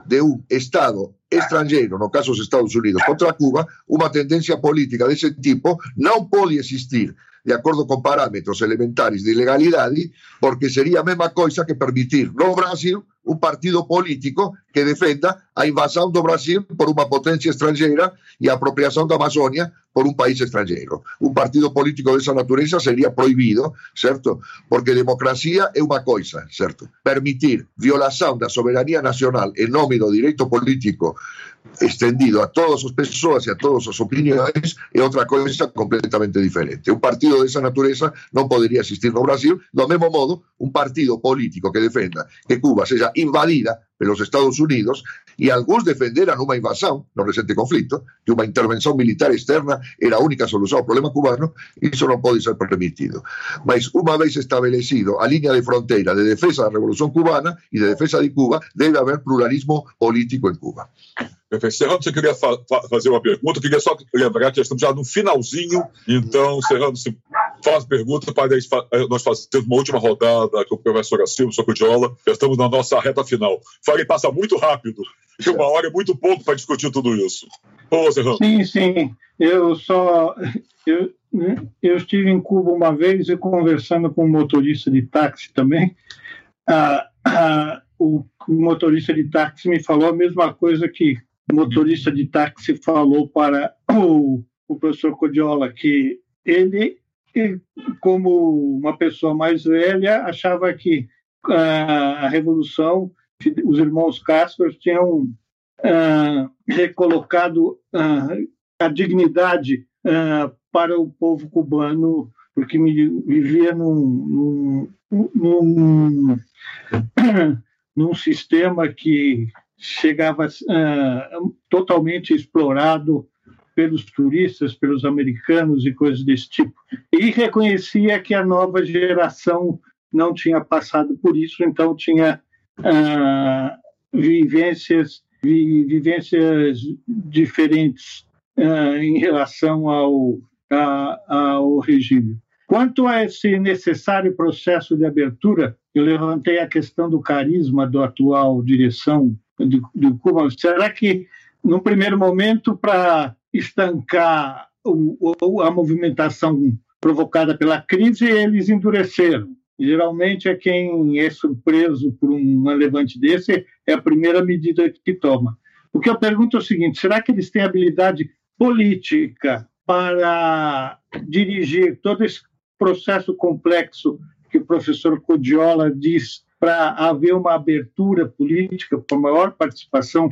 de un Estado estrangeiro, no caso dos Estados Unidos, contra Cuba, unha tendencia política dese tipo non pode existir de acordo con parámetros elementares de legalidade, porque sería a mesma coisa que permitir no Brasil un partido político que defenda a invasão do Brasil por uma potência estrangeira e a apropriação da Amazônia por um país estrangeiro. Um partido político dessa natureza seria proibido, certo? Porque democracia é uma coisa, certo? Permitir violação da soberania nacional em nome do direito político extendido a todas sus personas y a todas sus opiniones es otra cosa completamente diferente. Un partido de esa naturaleza no podría existir en Brasil. Do mismo modo, un partido político que defenda que Cuba sea invadida pelos Estados Unidos e algúns defenderan unha invasión no recente conflito, que una intervención militar externa era a única solución ao problema cubano, eso no puede ser permitido. Mas una vez establecido a línea de frontera de defensa de la revolución cubana y de defensa de Cuba, debe haber pluralismo político en Cuba. Serrano, você queria fa fazer uma pergunta? Eu queria só lembrar que estamos já no finalzinho, então, Serrano, se faz pergunta para nós fazermos uma última rodada com o professor Silvio Socudiola. Já estamos na nossa reta final. Falei, passa muito rápido, e uma hora é muito pouco para discutir tudo isso. Ô, Serrano. Sim, sim. Eu só. Eu, eu estive em Cuba uma vez e conversando com um motorista de táxi também. Ah, ah, o motorista de táxi me falou a mesma coisa que motorista de táxi falou para o, o professor Codiola, que ele, como uma pessoa mais velha, achava que a, a Revolução, os irmãos Castro tinham uh, recolocado uh, a dignidade para o povo cubano, porque vivia num, num, num, num sistema que chegava uh, totalmente explorado pelos turistas, pelos americanos e coisas desse tipo. E reconhecia que a nova geração não tinha passado por isso, então tinha uh, vivências, vi, vivências diferentes uh, em relação ao, a, ao regime. Quanto a esse necessário processo de abertura, eu levantei a questão do carisma do atual direção de, de Cuba. Será que, no primeiro momento, para estancar o, a movimentação provocada pela crise, eles endureceram? Geralmente é quem é surpreso por um levante desse é a primeira medida que toma. O que eu pergunto é o seguinte: será que eles têm habilidade política para dirigir todo esse processo complexo que o professor Codiola diz para haver uma abertura política, para maior participação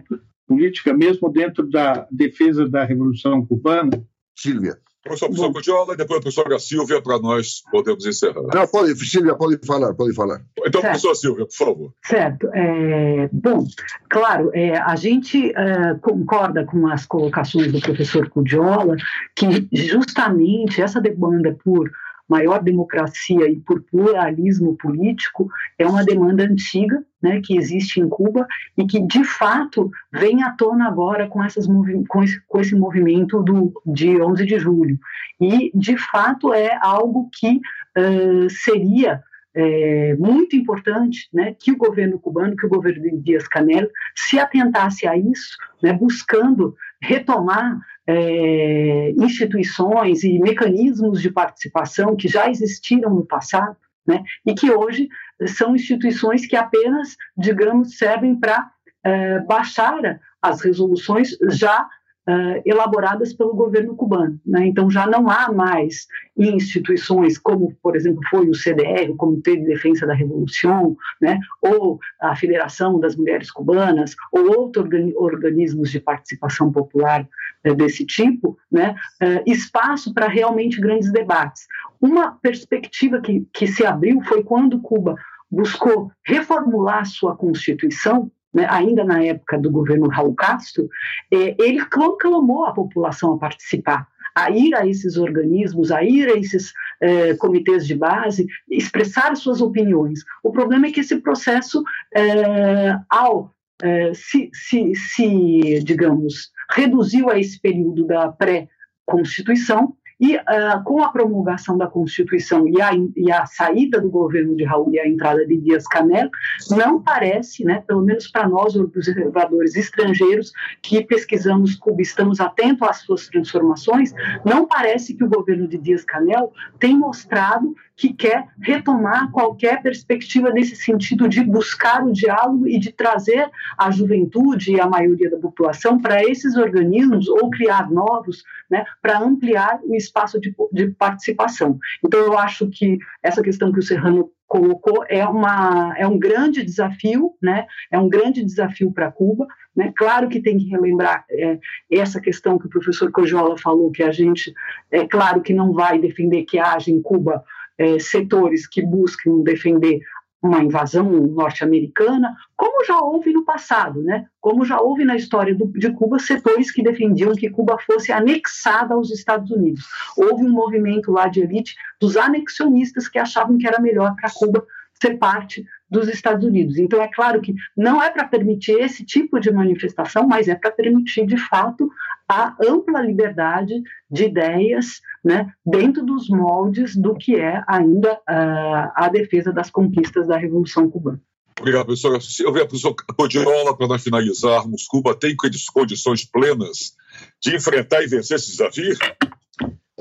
política, mesmo dentro da defesa da Revolução Cubana? Silvia. Professor, professor Cudiola, e depois a professora Silvia, para nós podermos encerrar. Não, pode, Silvia, pode falar, pode falar. Então, certo. professora Silvia, por favor. Certo. É, bom, claro, é, a gente é, concorda com as colocações do professor Cudiola, que justamente essa demanda por maior democracia e por pluralismo político é uma demanda antiga, né, que existe em Cuba e que de fato vem à tona agora com, essas com, esse, com esse movimento do, de 11 de julho. E de fato é algo que uh, seria é, muito importante né, que o governo cubano, que o governo de Dias Canel se atentasse a isso, né, buscando retomar é, instituições e mecanismos de participação que já existiram no passado, né, e que hoje são instituições que apenas, digamos, servem para é, baixar as resoluções já uh, elaboradas pelo governo cubano. Né? Então, já não há mais instituições como, por exemplo, foi o CDR, o Comitê de Defesa da Revolução, né? ou a Federação das Mulheres Cubanas, ou outros organismos de participação popular uh, desse tipo, né? Uh, espaço para realmente grandes debates. Uma perspectiva que, que se abriu foi quando Cuba buscou reformular sua Constituição, né, ainda na época do governo Raul Castro, é, ele clamou a população a participar, a ir a esses organismos, a ir a esses é, comitês de base, expressar suas opiniões. O problema é que esse processo, é, ao é, se, se, se, digamos, reduziu a esse período da pré-constituição, e uh, com a promulgação da Constituição e a, e a, saída do governo de Raul e a entrada de Dias Canel, não parece, né, pelo menos para nós, observadores estrangeiros que pesquisamos Cuba, estamos atentos às suas transformações, não parece que o governo de Dias Canel tem mostrado que quer retomar qualquer perspectiva nesse sentido de buscar o diálogo e de trazer a juventude e a maioria da população para esses organismos ou criar novos, né, para ampliar o espaço de, de participação. Então, eu acho que essa questão que o Serrano colocou é, uma, é um grande desafio, né? É um grande desafio para Cuba, né? Claro que tem que relembrar é, essa questão que o professor Cojola falou, que a gente, é claro que não vai defender que haja em Cuba é, setores que busquem defender uma invasão norte-americana, como já houve no passado, né? Como já houve na história do, de Cuba setores que defendiam que Cuba fosse anexada aos Estados Unidos. Houve um movimento lá de elite dos anexionistas que achavam que era melhor para Cuba ser parte dos Estados Unidos. Então, é claro que não é para permitir esse tipo de manifestação, mas é para permitir, de fato, a ampla liberdade de ideias né, dentro dos moldes do que é ainda uh, a defesa das conquistas da Revolução Cubana. Obrigado, professor. Eu vejo a professora Codiola, para nós finalizarmos, Cuba tem condições plenas de enfrentar e vencer esse desafio?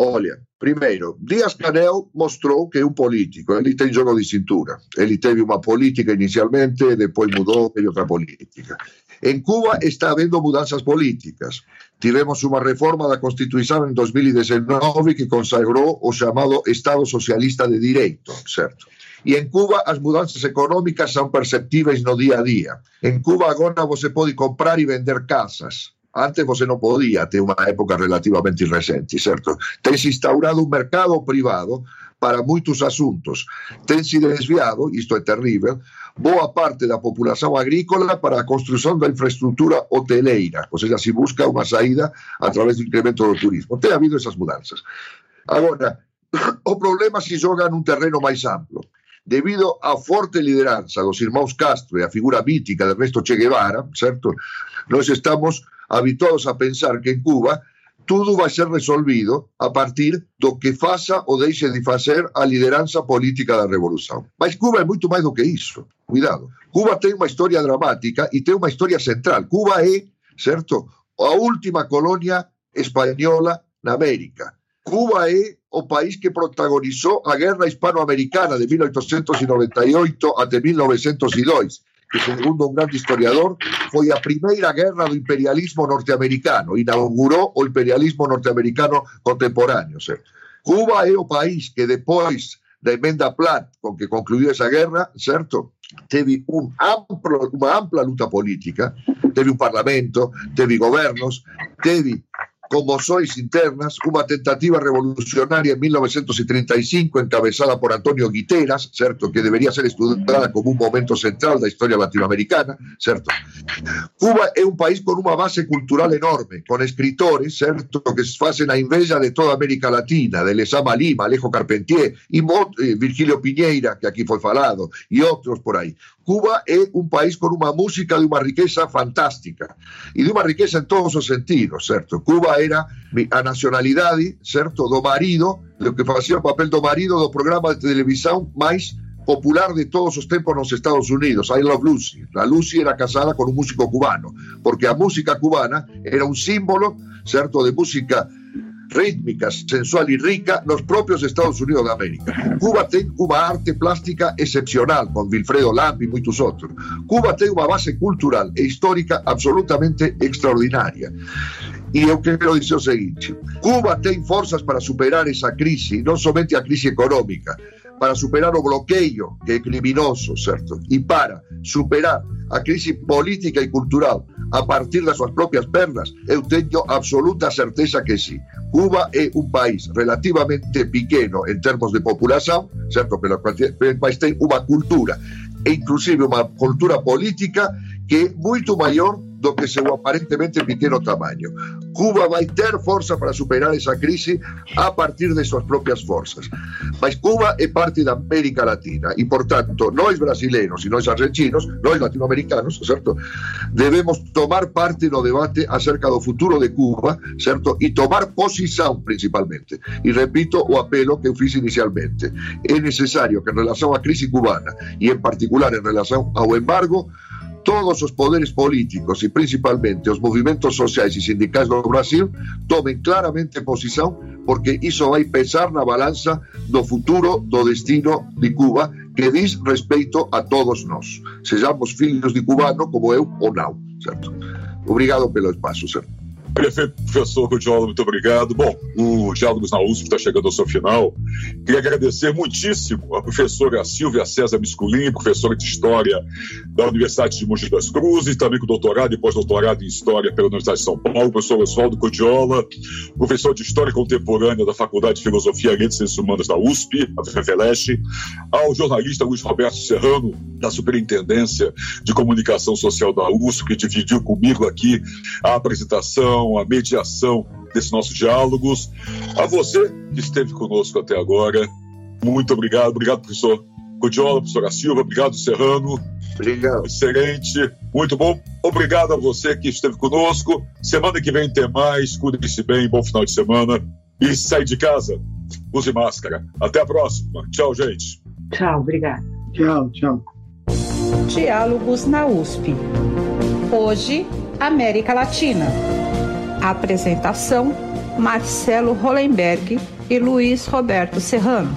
Olha, primeiro, Dias-Canel mostrou que é um político, ele tem jogo de cintura. Ele teve uma política inicialmente, depois mudou, teve outra política. Em Cuba está havendo mudanças políticas. Tivemos uma reforma da Constituição em 2019 que consagrou o chamado Estado Socialista de Direito, certo? E em Cuba as mudanças econômicas são perceptíveis no dia a dia. Em Cuba agora você pode comprar e vender casas Antes você não podia, até uma época relativamente recente, certo? Tem-se instaurado um mercado privado para muitos assuntos. Tem-se desviado, isto é terrível, boa parte da população agrícola para a construção da infraestrutura hoteleira, ou seja, se busca uma saída através do incremento do turismo. Tem havido essas mudanças. Agora, o problema se joga num terreno mais amplo. Debido à forte liderança dos irmãos Castro e a figura mítica de Ernesto Che Guevara, certo? Nós estamos habituados a pensar que en Cuba tudo vai ser resolvido a partir do que faça ou deixe de fazer a liderança política da revolução. Mas Cuba é muito mais do que isso. Cuidado. Cuba tem uma história dramática e tem uma história central. Cuba é, certo, a última colônia espanhola na América. Cuba é o país que protagonizou a Guerra Hispanoamericana de 1898 até 1902 que segundo un grande historiador foi a primeira guerra do imperialismo norteamericano, inaugurou o imperialismo norteamericano contemporáneo. Cuba é o país que depois da emenda Platt con que concluiu esa guerra, certo? Teve un amplo, unha ampla luta política, teve un parlamento, teve gobernos, teve conmoções internas, uma tentativa revolucionária em 1935 encabezada por Antonio Guiteras, certo, que deveria ser estudada como um momento central da história latino-americana, certo. Cuba é um país com uma base cultural enorme, com escritores, certo, que fazem a inveja de toda América Latina, de Lesama Lima, Alejo Carpentier, e eh, Virgilio Piñeira, que aqui foi falado, e outros por aí. Cuba é um país com uma música de uma riqueza fantástica e de uma riqueza em todos os sentidos, certo? Cuba era a nacionalidade, certo, do marido, do que fazia o papel do marido do programa de televisão mais popular de todos os tempos nos Estados Unidos, I Love Lucy. La Lucy era casada con un músico cubano, porque a música cubana era un símbolo, certo, de música rítmica, sensual y rica los propios Estados Unidos de América. Cuba tiene una arte plástica excepcional, con Wilfredo Lamp y muchos otros. Cuba tiene una base cultural e histórica absolutamente extraordinaria. E eu quero dizer o seguinte: Cuba tem forças para superar essa crise, não somente a crise econômica, para superar o bloqueio que é criminoso, certo? E para superar a crise política e cultural a partir das suas próprias pernas, eu tenho absoluta certeza que sim. Cuba é um país relativamente pequeno em termos de população, certo? Mas tem uma cultura, inclusive uma cultura política que é muito maior do que seu aparentemente pequeno tamanho. Cuba vai ter força para superar essa crise a partir de suas próprias forças. Mas Cuba é parte da América Latina e, portanto, nós brasileiros e nós argentinos, nós latino-americanos, certo? Devemos tomar parte no debate acerca do futuro de Cuba, certo? E tomar posição, principalmente. E repito o apelo que eu fiz inicialmente. É necessário que, em relação à crise cubana e, em particular, em relação ao embargo, todos os poderes políticos e principalmente os movimentos sociais e sindicais do Brasil tomem claramente posição, porque isso vai pesar na balança do futuro do destino de Cuba, que diz respeito a todos nós, sejamos filhos de cubano como eu ou não, certo? Obrigado pelo espaço, certo? Prefeito, professor Rudiola, muito obrigado. Bom, o Diálogos na USP está chegando ao seu final. Queria agradecer muitíssimo a professora Silvia César Misculin, professora de História da Universidade de Mogi das Cruzes, também com doutorado e pós-doutorado em História pela Universidade de São Paulo, professor Oswaldo Codiola, professor de História Contemporânea da Faculdade de Filosofia e e Ciências Humanas da USP, a FEFELESH, ao jornalista Luiz Roberto Serrano, da Superintendência de Comunicação Social da USP, que dividiu comigo aqui a apresentação a mediação desses nossos diálogos. A você que esteve conosco até agora, muito obrigado. Obrigado, professor Codiola, professora Silva, obrigado, Serrano. Obrigado. Excelente, muito bom. Obrigado a você que esteve conosco. Semana que vem tem mais. Cuide-se bem, bom final de semana. E sai de casa, use máscara. Até a próxima. Tchau, gente. Tchau, obrigado. Tchau, tchau. Diálogos na USP. Hoje, América Latina. Apresentação: Marcelo Hollenberg e Luiz Roberto Serrano.